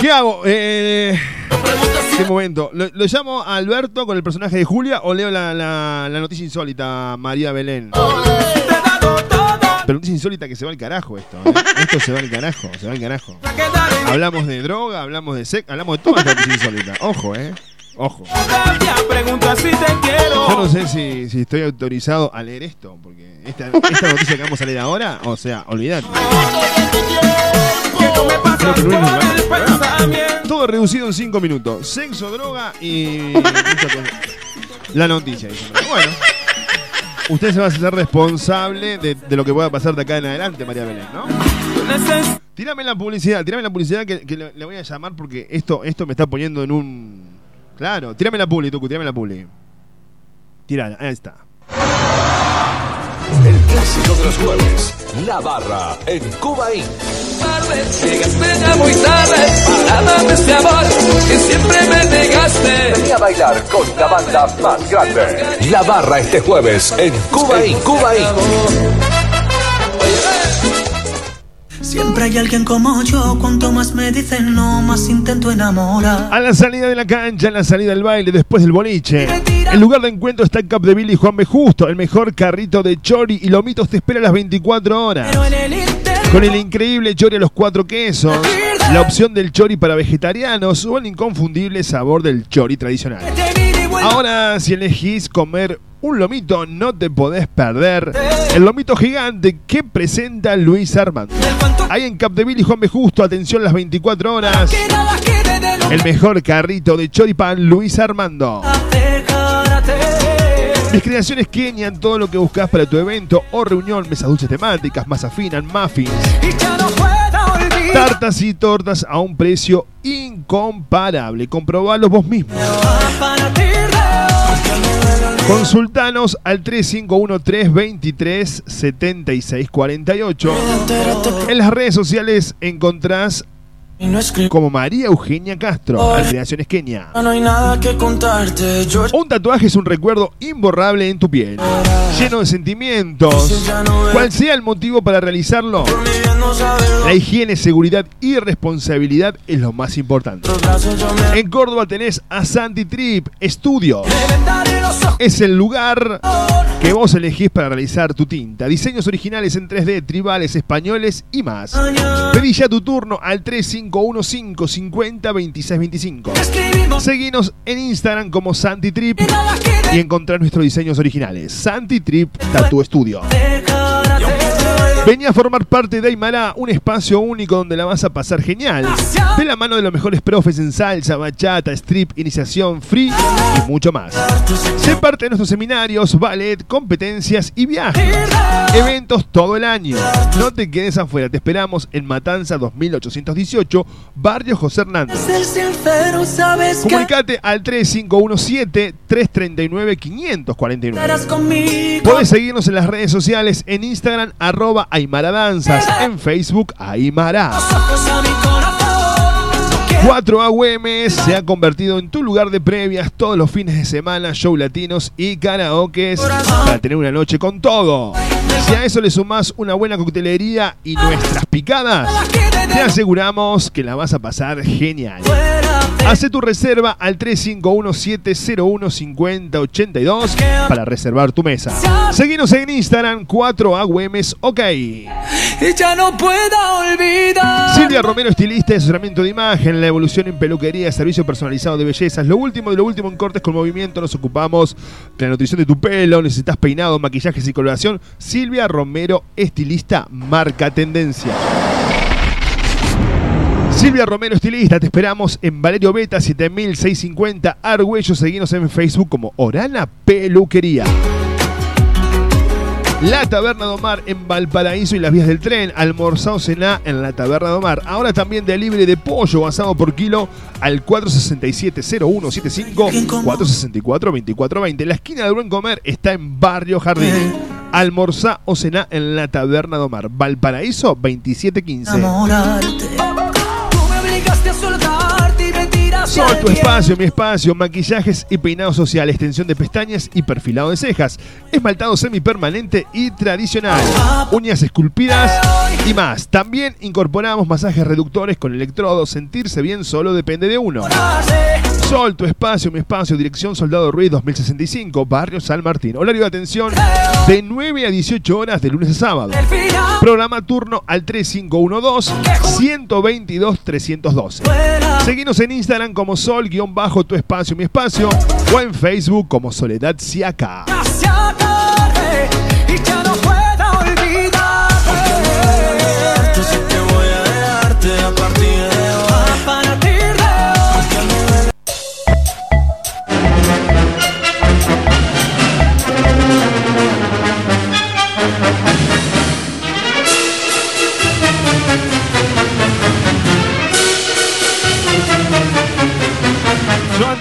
¿Qué hago? Eh, ¿Qué momento? ¿Lo, lo llamo a Alberto con el personaje de Julia o leo la, la- la noticia insólita, María Belén? Pero noticia insólita que se va al carajo esto. ¿eh? Esto se va al carajo, se va al carajo. Hablamos de droga, hablamos de sexo, hablamos de toda esta noticia insólita. Ojo, eh. Ojo. Yo no sé si, si estoy autorizado a leer esto, porque esta, noticia que vamos a leer ahora, o sea, olvidate. Todo reducido en 5 minutos. Sexo, droga y. La noticia, Bueno. Usted se va a hacer responsable de, lo que pueda pasar de acá en adelante, María Belén, ¿no? Tírame la publicidad, tírame la publicidad que, le, voy a llamar porque esto, esto me está poniendo en un. Claro, tírame la publi, Tucu, tírame la publi. Tirala, ahí está. El clásico de los jueves. La barra en Cuba Inc. Llegaste ya muy tarde para darme ese amor que siempre me negaste. Vení a bailar con la banda más grande. La barra este jueves en Cuba Inc. Cuba Inc. Siempre hay alguien como yo, cuanto más me dicen no, más intento enamorar. A la salida de la cancha, a la salida del baile, después del boliche. El lugar de encuentro está en Capdeville y Juan B. Justo. El mejor carrito de chori y lomitos te espera a las 24 horas. Con el increíble chori a los cuatro quesos, la opción del chori para vegetarianos o el inconfundible sabor del chori tradicional. Ahora, si elegís comer un lomito, no te podés perder el lomito gigante que presenta Luis Armando. Ahí en Capdeville y Juan B. Justo, atención las 24 horas. El mejor carrito de choripán Luis Armando. Mis creaciones Kenia, todo lo que buscas para tu evento o reunión, mesas dulces temáticas, masa fina, muffins, tartas y tortas a un precio incomparable. Comprobalo vos mismo. Consultanos al 351-323-7648. En las redes sociales encontrás como María Eugenia Castro, al Creaciones Kenia. No hay nada que contarte. Yo Un tatuaje es un recuerdo imborrable en tu piel, lleno de sentimientos. Cual sea el motivo para realizarlo, la higiene, seguridad y responsabilidad es lo más importante. En Córdoba tenés a Santi Trip Studio. Es el lugar que vos elegís para realizar tu tinta. Diseños originales en 3D, tribales, españoles y más. Pedí ya tu turno al 3515 50 26 25. Seguinos en Instagram como Santi Trip y encontrar nuestros diseños originales. Santi Trip Tattoo Studio. Vení a formar parte de Aymara, un espacio único donde la vas a pasar genial. De la mano de los mejores profes en salsa, bachata, strip, iniciación, free y mucho más. Sé parte de nuestros seminarios, ballet, competencias y viajes. Eventos todo el año. No te quedes afuera, te esperamos en Matanza 2818, Barrio José Hernández. Comunicate al 3517-339-549. estarás conmigo. Puedes seguirnos en las redes sociales, en Instagram, arroba Aymara Danzas, en Facebook, Aymara. Ojos a mi corazón. 4 AUM se ha convertido en tu lugar de previas todos los fines de semana, show latinos y karaokes para tener una noche con todo. Si a eso le sumás una buena coctelería y nuestras picadas, te aseguramos que la vas a pasar genial. Hace tu reserva al 351-701-5082 para reservar tu mesa. Seguinos en Instagram 4 AUMs OK. Y ya no puedo olvidar. Silvia Romero, estilista de asesoramiento de imagen, la evolución en peluquería, servicio personalizado de bellezas, lo último de lo último en cortes con movimiento, nos ocupamos de la nutrición de tu pelo, necesitas peinado, maquillajes y coloración. Silvia Romero, estilista, marca tendencia. Silvia Romero, estilista, te esperamos en Valerio Beta 7650 Argüello. Seguinos en Facebook como Orana Peluquería. La Taberna de Omar en Valparaíso y las vías del tren. Almorzado cená en la Taberna de Omar. Ahora también delivery de pollo asado por kilo al 467-0175 464-2420. La esquina del buen comer está en Barrio Jardín. Almorzá o cená en la Taberna de Omar. Valparaíso 2715. Enamorarte. Sol tu espacio, mi espacio, maquillajes y peinado social, extensión de pestañas y perfilado de cejas, esmaltado semipermanente y tradicional, uñas esculpidas y más. También incorporamos masajes reductores con electrodos, sentirse bien solo depende de uno. Sol, tu espacio, mi espacio, dirección Soldado Ruiz 2065, Barrio San Martín. Horario de atención de 9 a 18 horas de lunes a sábado. Programa turno al 3512-122-312. Seguinos en Instagram como Sol-tu espacio, mi espacio o en Facebook como Soledad Siaca.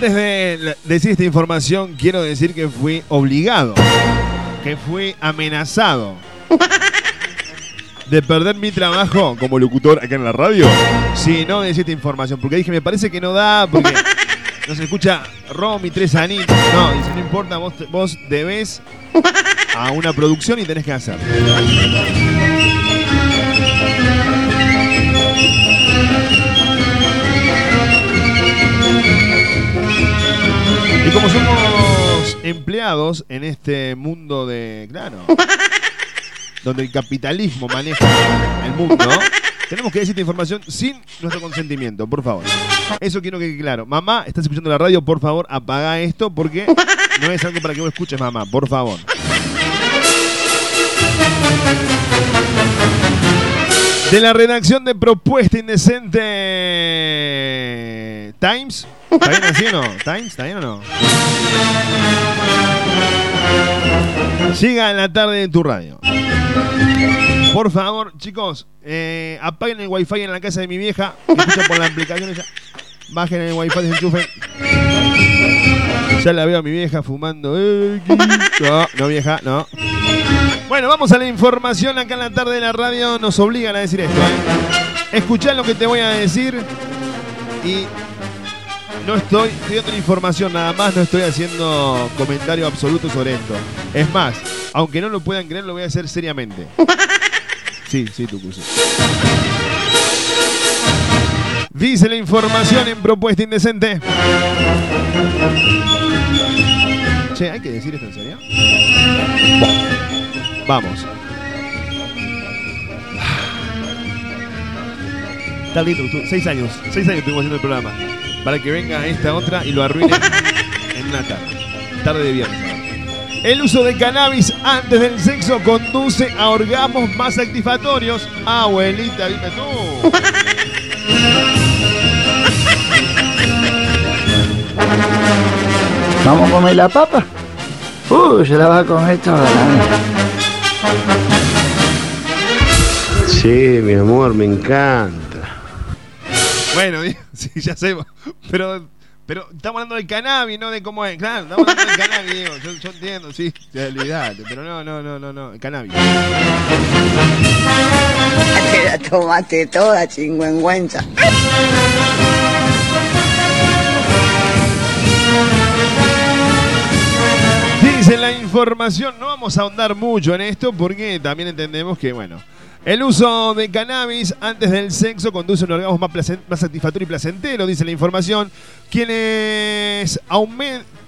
Antes de decir esta información quiero decir que fui obligado, que fui amenazado de perder mi trabajo como locutor acá en la radio si no decía esta información. Porque dije, me parece que no da, porque no se escucha Romy, tres anitos. No, dice, no importa, vos, vos debés a una producción y tenés que hacer. Y como somos empleados en este mundo de, claro, donde el capitalismo maneja el mundo, tenemos que decir esta información sin nuestro consentimiento, por favor. Eso quiero que quede claro. Mamá, estás escuchando la radio, por favor, apaga esto porque no es algo para que vos escuches, mamá, por favor. De la redacción de Propuesta Indecente Times. ¿Está bien así o no? ¿Times? ¿Está bien o no? Siga en la tarde en tu radio. Por favor, chicos, eh, apaguen el wifi en la casa de mi vieja. escucha por la aplicación ella. Bajen el wifi, desenchufen. Ya la veo a mi vieja fumando. Eh, No, no vieja, no. Bueno, vamos a la información acá en la tarde de la radio. Nos obligan a decir esto. ¿eh? Escuchá lo que te voy a decir y no estoy, dando información nada más, no estoy haciendo comentario absoluto sobre esto. Es más, aunque no lo puedan creer, lo voy a hacer seriamente. Sí, sí, tú sí. Dice la información en propuesta indecente. Che, ¿hay que decir esto en serio? Vamos. Está lindo, tú- seis años, seis años estuvimos haciendo el programa. Para que venga esta otra y lo arruine en una tarde. Tarde de viernes. El uso de cannabis antes del sexo conduce a orgasmos más satisfactorios. Abuelita, dime tú. ¿Vamos a comer la papa? Uh, se la va a comer toda. Sí, mi amor, me encanta. Bueno, sí, ya sé. Pero, pero estamos hablando del cannabis, no de cómo es. Claro, estamos hablando del cannabis, Diego. Yo, yo entiendo, sí. Ya olvidate. Pero no, no, no, no, no. El cannabis. Te la tomaste toda, chingüengüenza. Dice la información, no vamos a ahondar mucho en esto porque también entendemos que, bueno, el uso de cannabis antes del sexo conduce a un orgasmo más, placen- más satisfactorio y placentero, dice la información. Quienes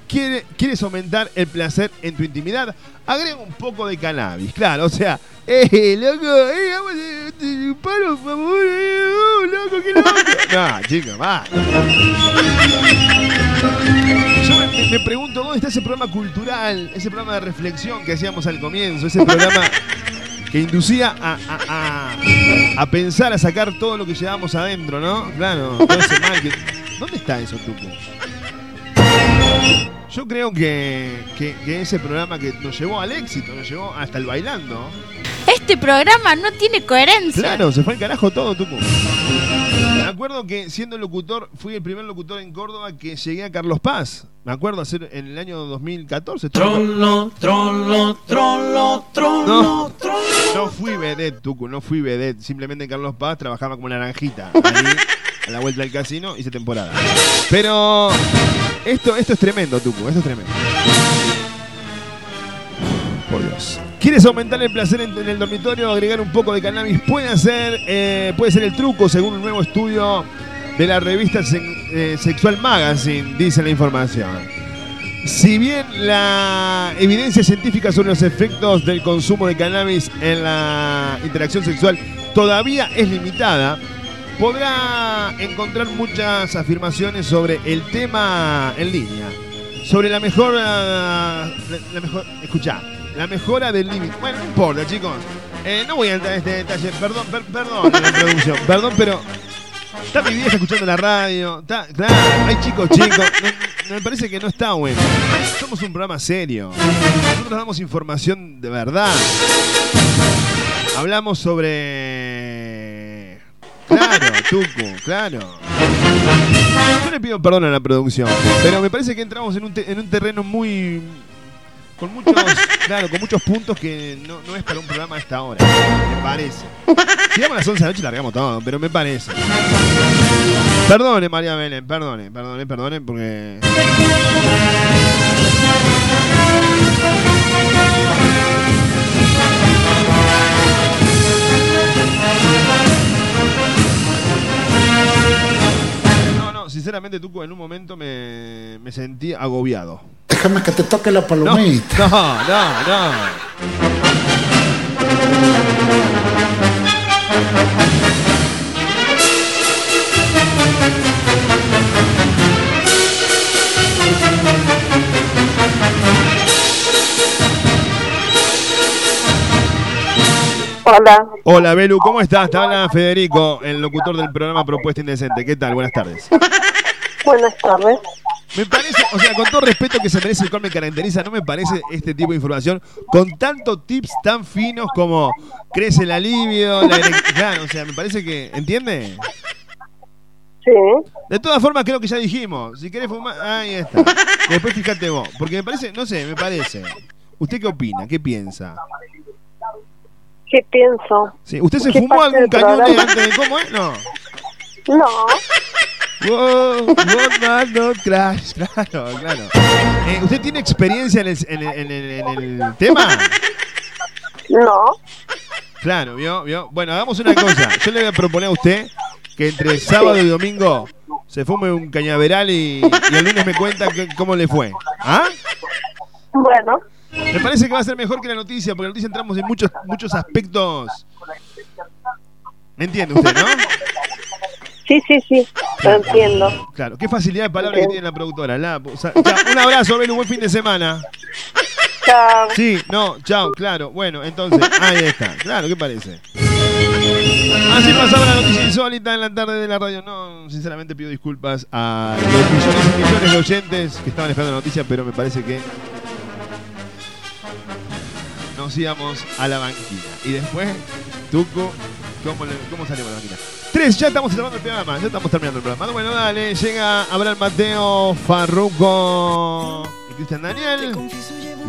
quieres aumentar el placer en tu intimidad, agrega un poco de cannabis, claro, o sea, eh, loco, eh, vamos a chupar, por favor, eh, oh, loco, qué loco. No, chicos, va. Yo me, me pregunto dónde está ese programa cultural, ese programa de reflexión que hacíamos al comienzo, ese programa que inducía a, a- a- a pensar, a sacar todo lo que llevábamos adentro, ¿no? Claro, ese mal que- ¿Dónde está eso, Tuco? Yo creo que, que- que ese programa que nos llevó al éxito, nos llevó hasta el bailando. Este programa no tiene coherencia. Claro, se fue al carajo todo, Tuco. Me acuerdo que siendo locutor, fui el primer locutor en Córdoba que llegué a Carlos Paz. Me acuerdo hacer en el año 2014. Trollo, trollo, trollo, trollo, No, no fui vedette, Tucu, no fui vedette. Simplemente en Carlos Paz trabajaba como naranjita. Ahí, a la vuelta del casino, hice temporada. Pero esto, esto es tremendo, Tucu, esto es tremendo. Por Dios. ¿Quieres aumentar el placer en, el dormitorio? Agregar un poco de cannabis puede ser, eh, puede ser el truco, según un nuevo estudio de la revista eh, Sexual Magazine, dice la información. Si bien la evidencia científica sobre los efectos del consumo de cannabis en la interacción sexual todavía es limitada, podrá encontrar muchas afirmaciones sobre el tema en línea. Sobre la mejora. La, la mejor, la mejora del límite. Bueno, no importa, chicos. Eh, no voy a entrar en este detalle. Perdón, per- perdón, la producción. Perdón, pero. Está mi vieja escuchando la radio. Está, claro, hay chicos chicos. No- me parece que no está bueno. Somos un programa serio. Nosotros damos información de verdad. Hablamos sobre. Claro, Tucu, claro. Yo le pido perdón a la producción, pero me parece que entramos en un, te- en un terreno muy. Con muchos. claro, con muchos puntos que no, no es para un programa a esta hora. Me parece. Si vamos a las 11 de la noche largamos todo, pero me parece. Perdone, María Belén, perdone, perdone, perdone, porque. Sinceramente, Tuco, en un momento me, me sentí agobiado. Déjame que te toque la No, palomita. no, no, no. Hola, Hola, Belu, ¿cómo estás? Te habla Federico, el locutor del programa Propuesta Indecente. ¿Qué tal? Buenas tardes. buenas tardes. Me parece, o sea, con todo respeto que se merece el cual me caracteriza, no me parece este tipo de información con tantos tips tan finos como crece la libido, la claro, o sea, me parece que, ¿entiende? Sí. De todas formas, creo que ya dijimos, si querés fumar, ahí está. Después fíjate vos, porque me parece, no sé, me parece. ¿Usted qué opina? ¿Qué piensa? ¿Qué pienso? Sí, ¿Usted se ¿Qué fumó algún cañón antes de cómo es? No. No, Wow, man, no crash. Claro, claro. Eh, ¿Usted tiene experiencia en el, en el- en el- en el tema? no. Claro, ¿vio? ¿vio? Bueno, hagamos una cosa. Yo le voy a proponer a usted que entre sábado y domingo se fume un cañaveral y, y el lunes me cuenta que- cómo le fue. ¿Ah? Bueno, Me parece que va a ser mejor que la noticia, porque en la noticia entramos en muchos, muchos aspectos. ¿Me entiende usted, no? sí, sí, sí, lo entiendo. Claro, qué facilidad de palabra que tiene la productora. La- o sea, ya, un abrazo, Belu, buen fin de semana. Chao. Sí, no, chao, claro. Bueno, entonces, ahí está. Claro, ¿qué parece? Así pasaba la noticia insólita en la tarde de la radio. No, sinceramente pido disculpas a los millones y millones de oyentes que estaban esperando la noticia, pero me parece que nos íbamos a la banquina. Y después, Tuco, ¿cómo, le- cómo salimos a la banquina? Tres, ya estamos cerrando el programa, ya estamos terminando el programa. Bueno, dale, llega Abraham Mateo, Farruco y Cristian Daniel.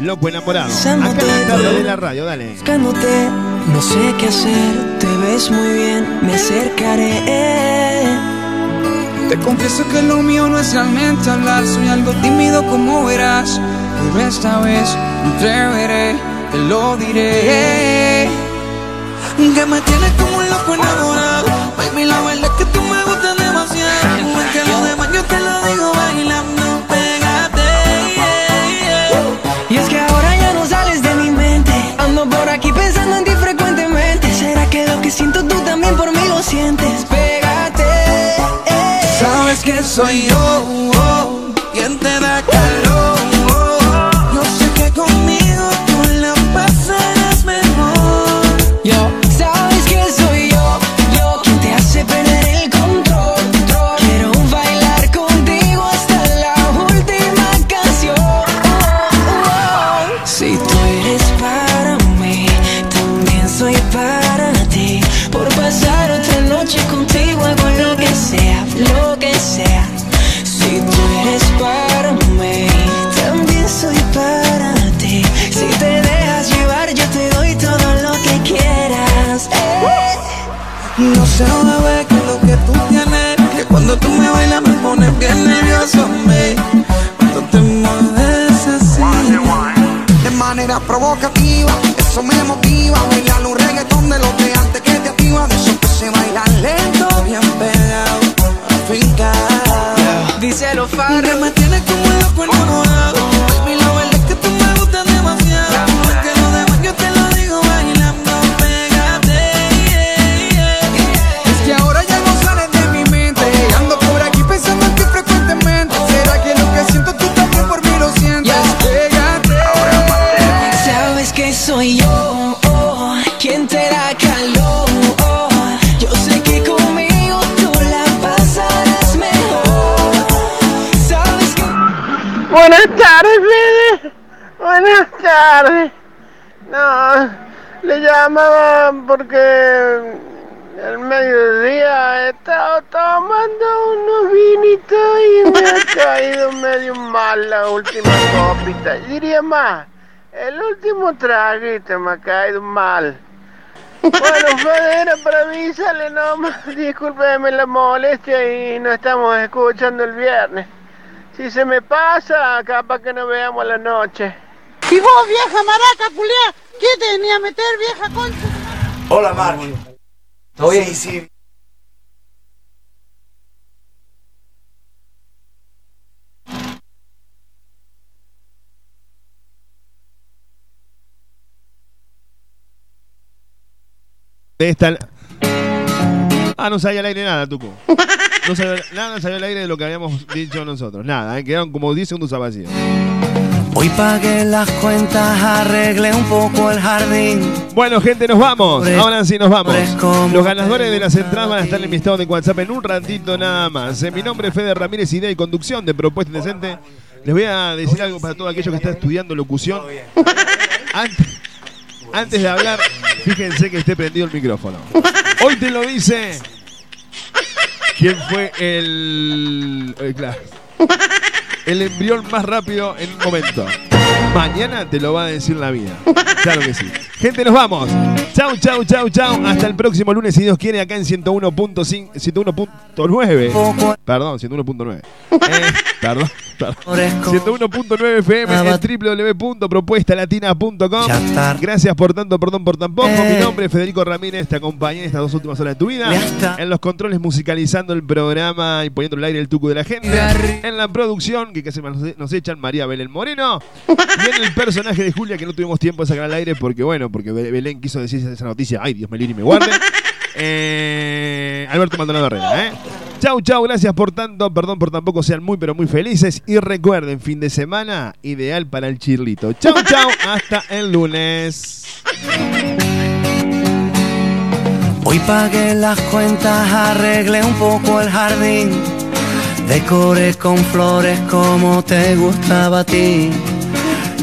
Loco enamorado. Acá en la tarde de la radio, dale. Buscándote, no sé qué hacer, te ves muy bien, me acercaré. Te confieso que lo mío no es realmente hablar, soy algo tímido como verás. Pero esta vez me atreveré, te lo diré. Que me tienes como un loco enamorado Baby, la verdad es que tú me gustas demasiado que lo demás yo te lo digo bailando Pégate Y es que ahora ya no sales de mi mente, ando por aquí pensando en ti frecuentemente. ¿Será que lo que siento tú también por mí lo sientes? Pégate. Sabes que soy yo pones bien nervioso, me Cuando te mueves así De manera provocativa, eso me motiva. Bailar un reggaetón de los de antes que te activa. De eso que se baila lento. Bien pegado, Díselo, Que Farro. me tienes como loco enamorado porque el mediodía he estado tomando unos vinitos y me ha caído medio mal la última copita. Diría más, el último traguito me ha caído mal. Bueno, Fede, era para avisarle nomás. Discúlpeme la molestia y no estamos escuchando el viernes. Si se me pasa, capaz que nos veamos a la noche. Y vos, vieja maraca, culiá, ¿qué te venía a meter, vieja concha? Hola, Mark. ¿Todo bien? Sí, sí. De esta... Ah, no salía al aire nada, Tuco. No salió, nada salió al aire de lo que habíamos dicho nosotros. Nada, ¿eh? quedaron como 10 segundos a vacío. Hoy pagué las cuentas, arreglé un poco el jardín. Bueno, gente, nos vamos. Ahora sí nos vamos. Los ganadores de las entradas van a estar en mi estado de WhatsApp en un ratito nada más. Eh, Mi nombre es Fede Ramírez, idea y conducción de Propuesta Indecente. Les voy a decir algo para todo aquello que está estudiando locución. Antes, antes de hablar, fíjense que esté prendido el micrófono. Hoy te lo dice. ¿Quién fue el. el, claro, el embrión más rápido en un momento? Mañana te lo va a decir la vida. Claro que sí. Gente, nos vamos. Chau, chau, chau, chau. Hasta el próximo lunes, si Dios quiere, acá en 101.5 101.9. Perdón, 101.9. Eh, perdón, perdón. 101.9 FM en www.propuestalatina.com. Gracias por tanto, perdón por tan poco. Mi nombre es Federico Ramírez. Te acompañé en estas dos últimas horas de tu vida. En los controles, musicalizando el programa y poniendo al aire el tuco de la gente. En la producción, que casi nos echan María Belén Moreno. El personaje de Julia, que no tuvimos tiempo de sacar al aire porque, bueno, porque Be- Belén quiso decir esa noticia. Ay, Dios me libre y me guarde. Eh, Alberto Maldonado Herrera, ¿eh? Chau, chau, gracias por tanto, perdón por tampoco, sean muy pero muy felices y recuerden, fin de semana ideal para el chirlito. Chau, chau, hasta el lunes. Hoy pagué las cuentas, arreglé un poco el jardín. Decoré con flores como te gustaba a ti.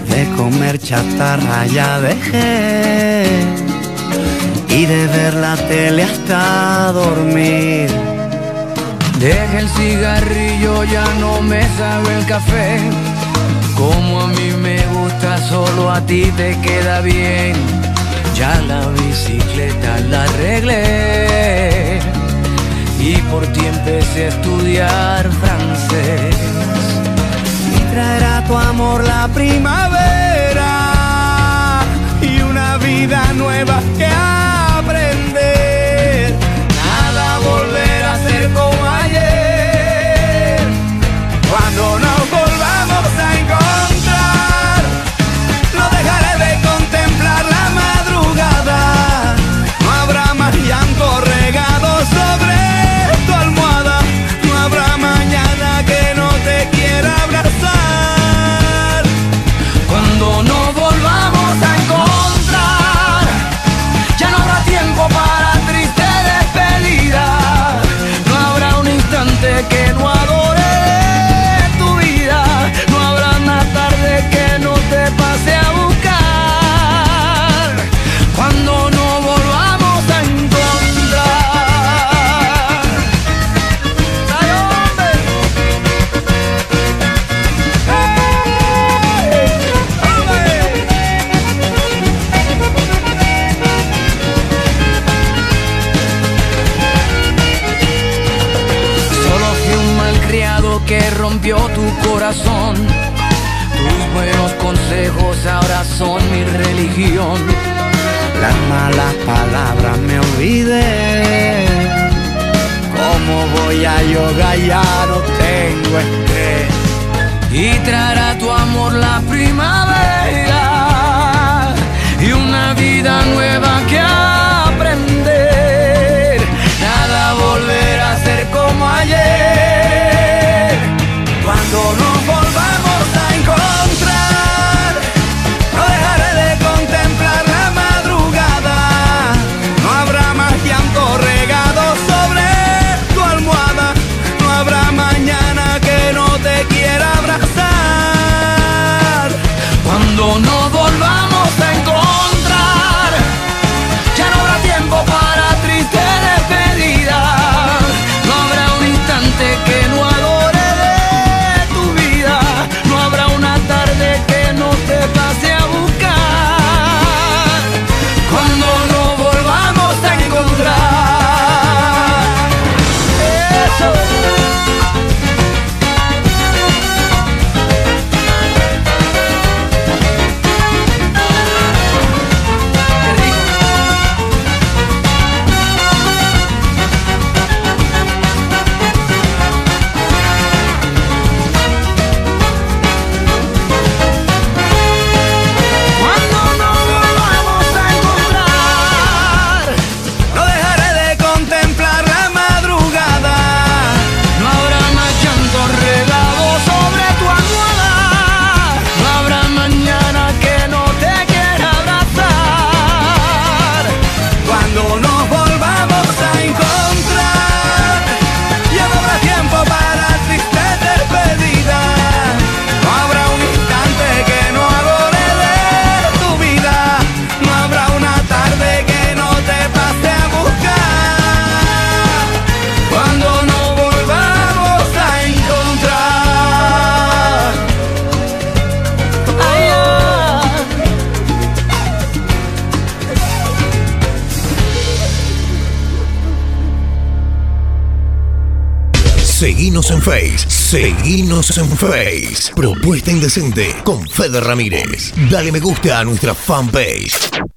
De comer chatarra ya dejé. Y de ver la tele hasta dormir. Deja el cigarrillo, ya no me sabe el café. Como a mí me gusta, solo a ti te queda bien. Ya la bicicleta la arreglé. Y por ti empecé a estudiar francés. Y traerá tu amor la primavera. Vida nueva que aprender. Seguinos en Face. Propuesta Indecente con Fede Ramírez. Dale me gusta a nuestra fanpage.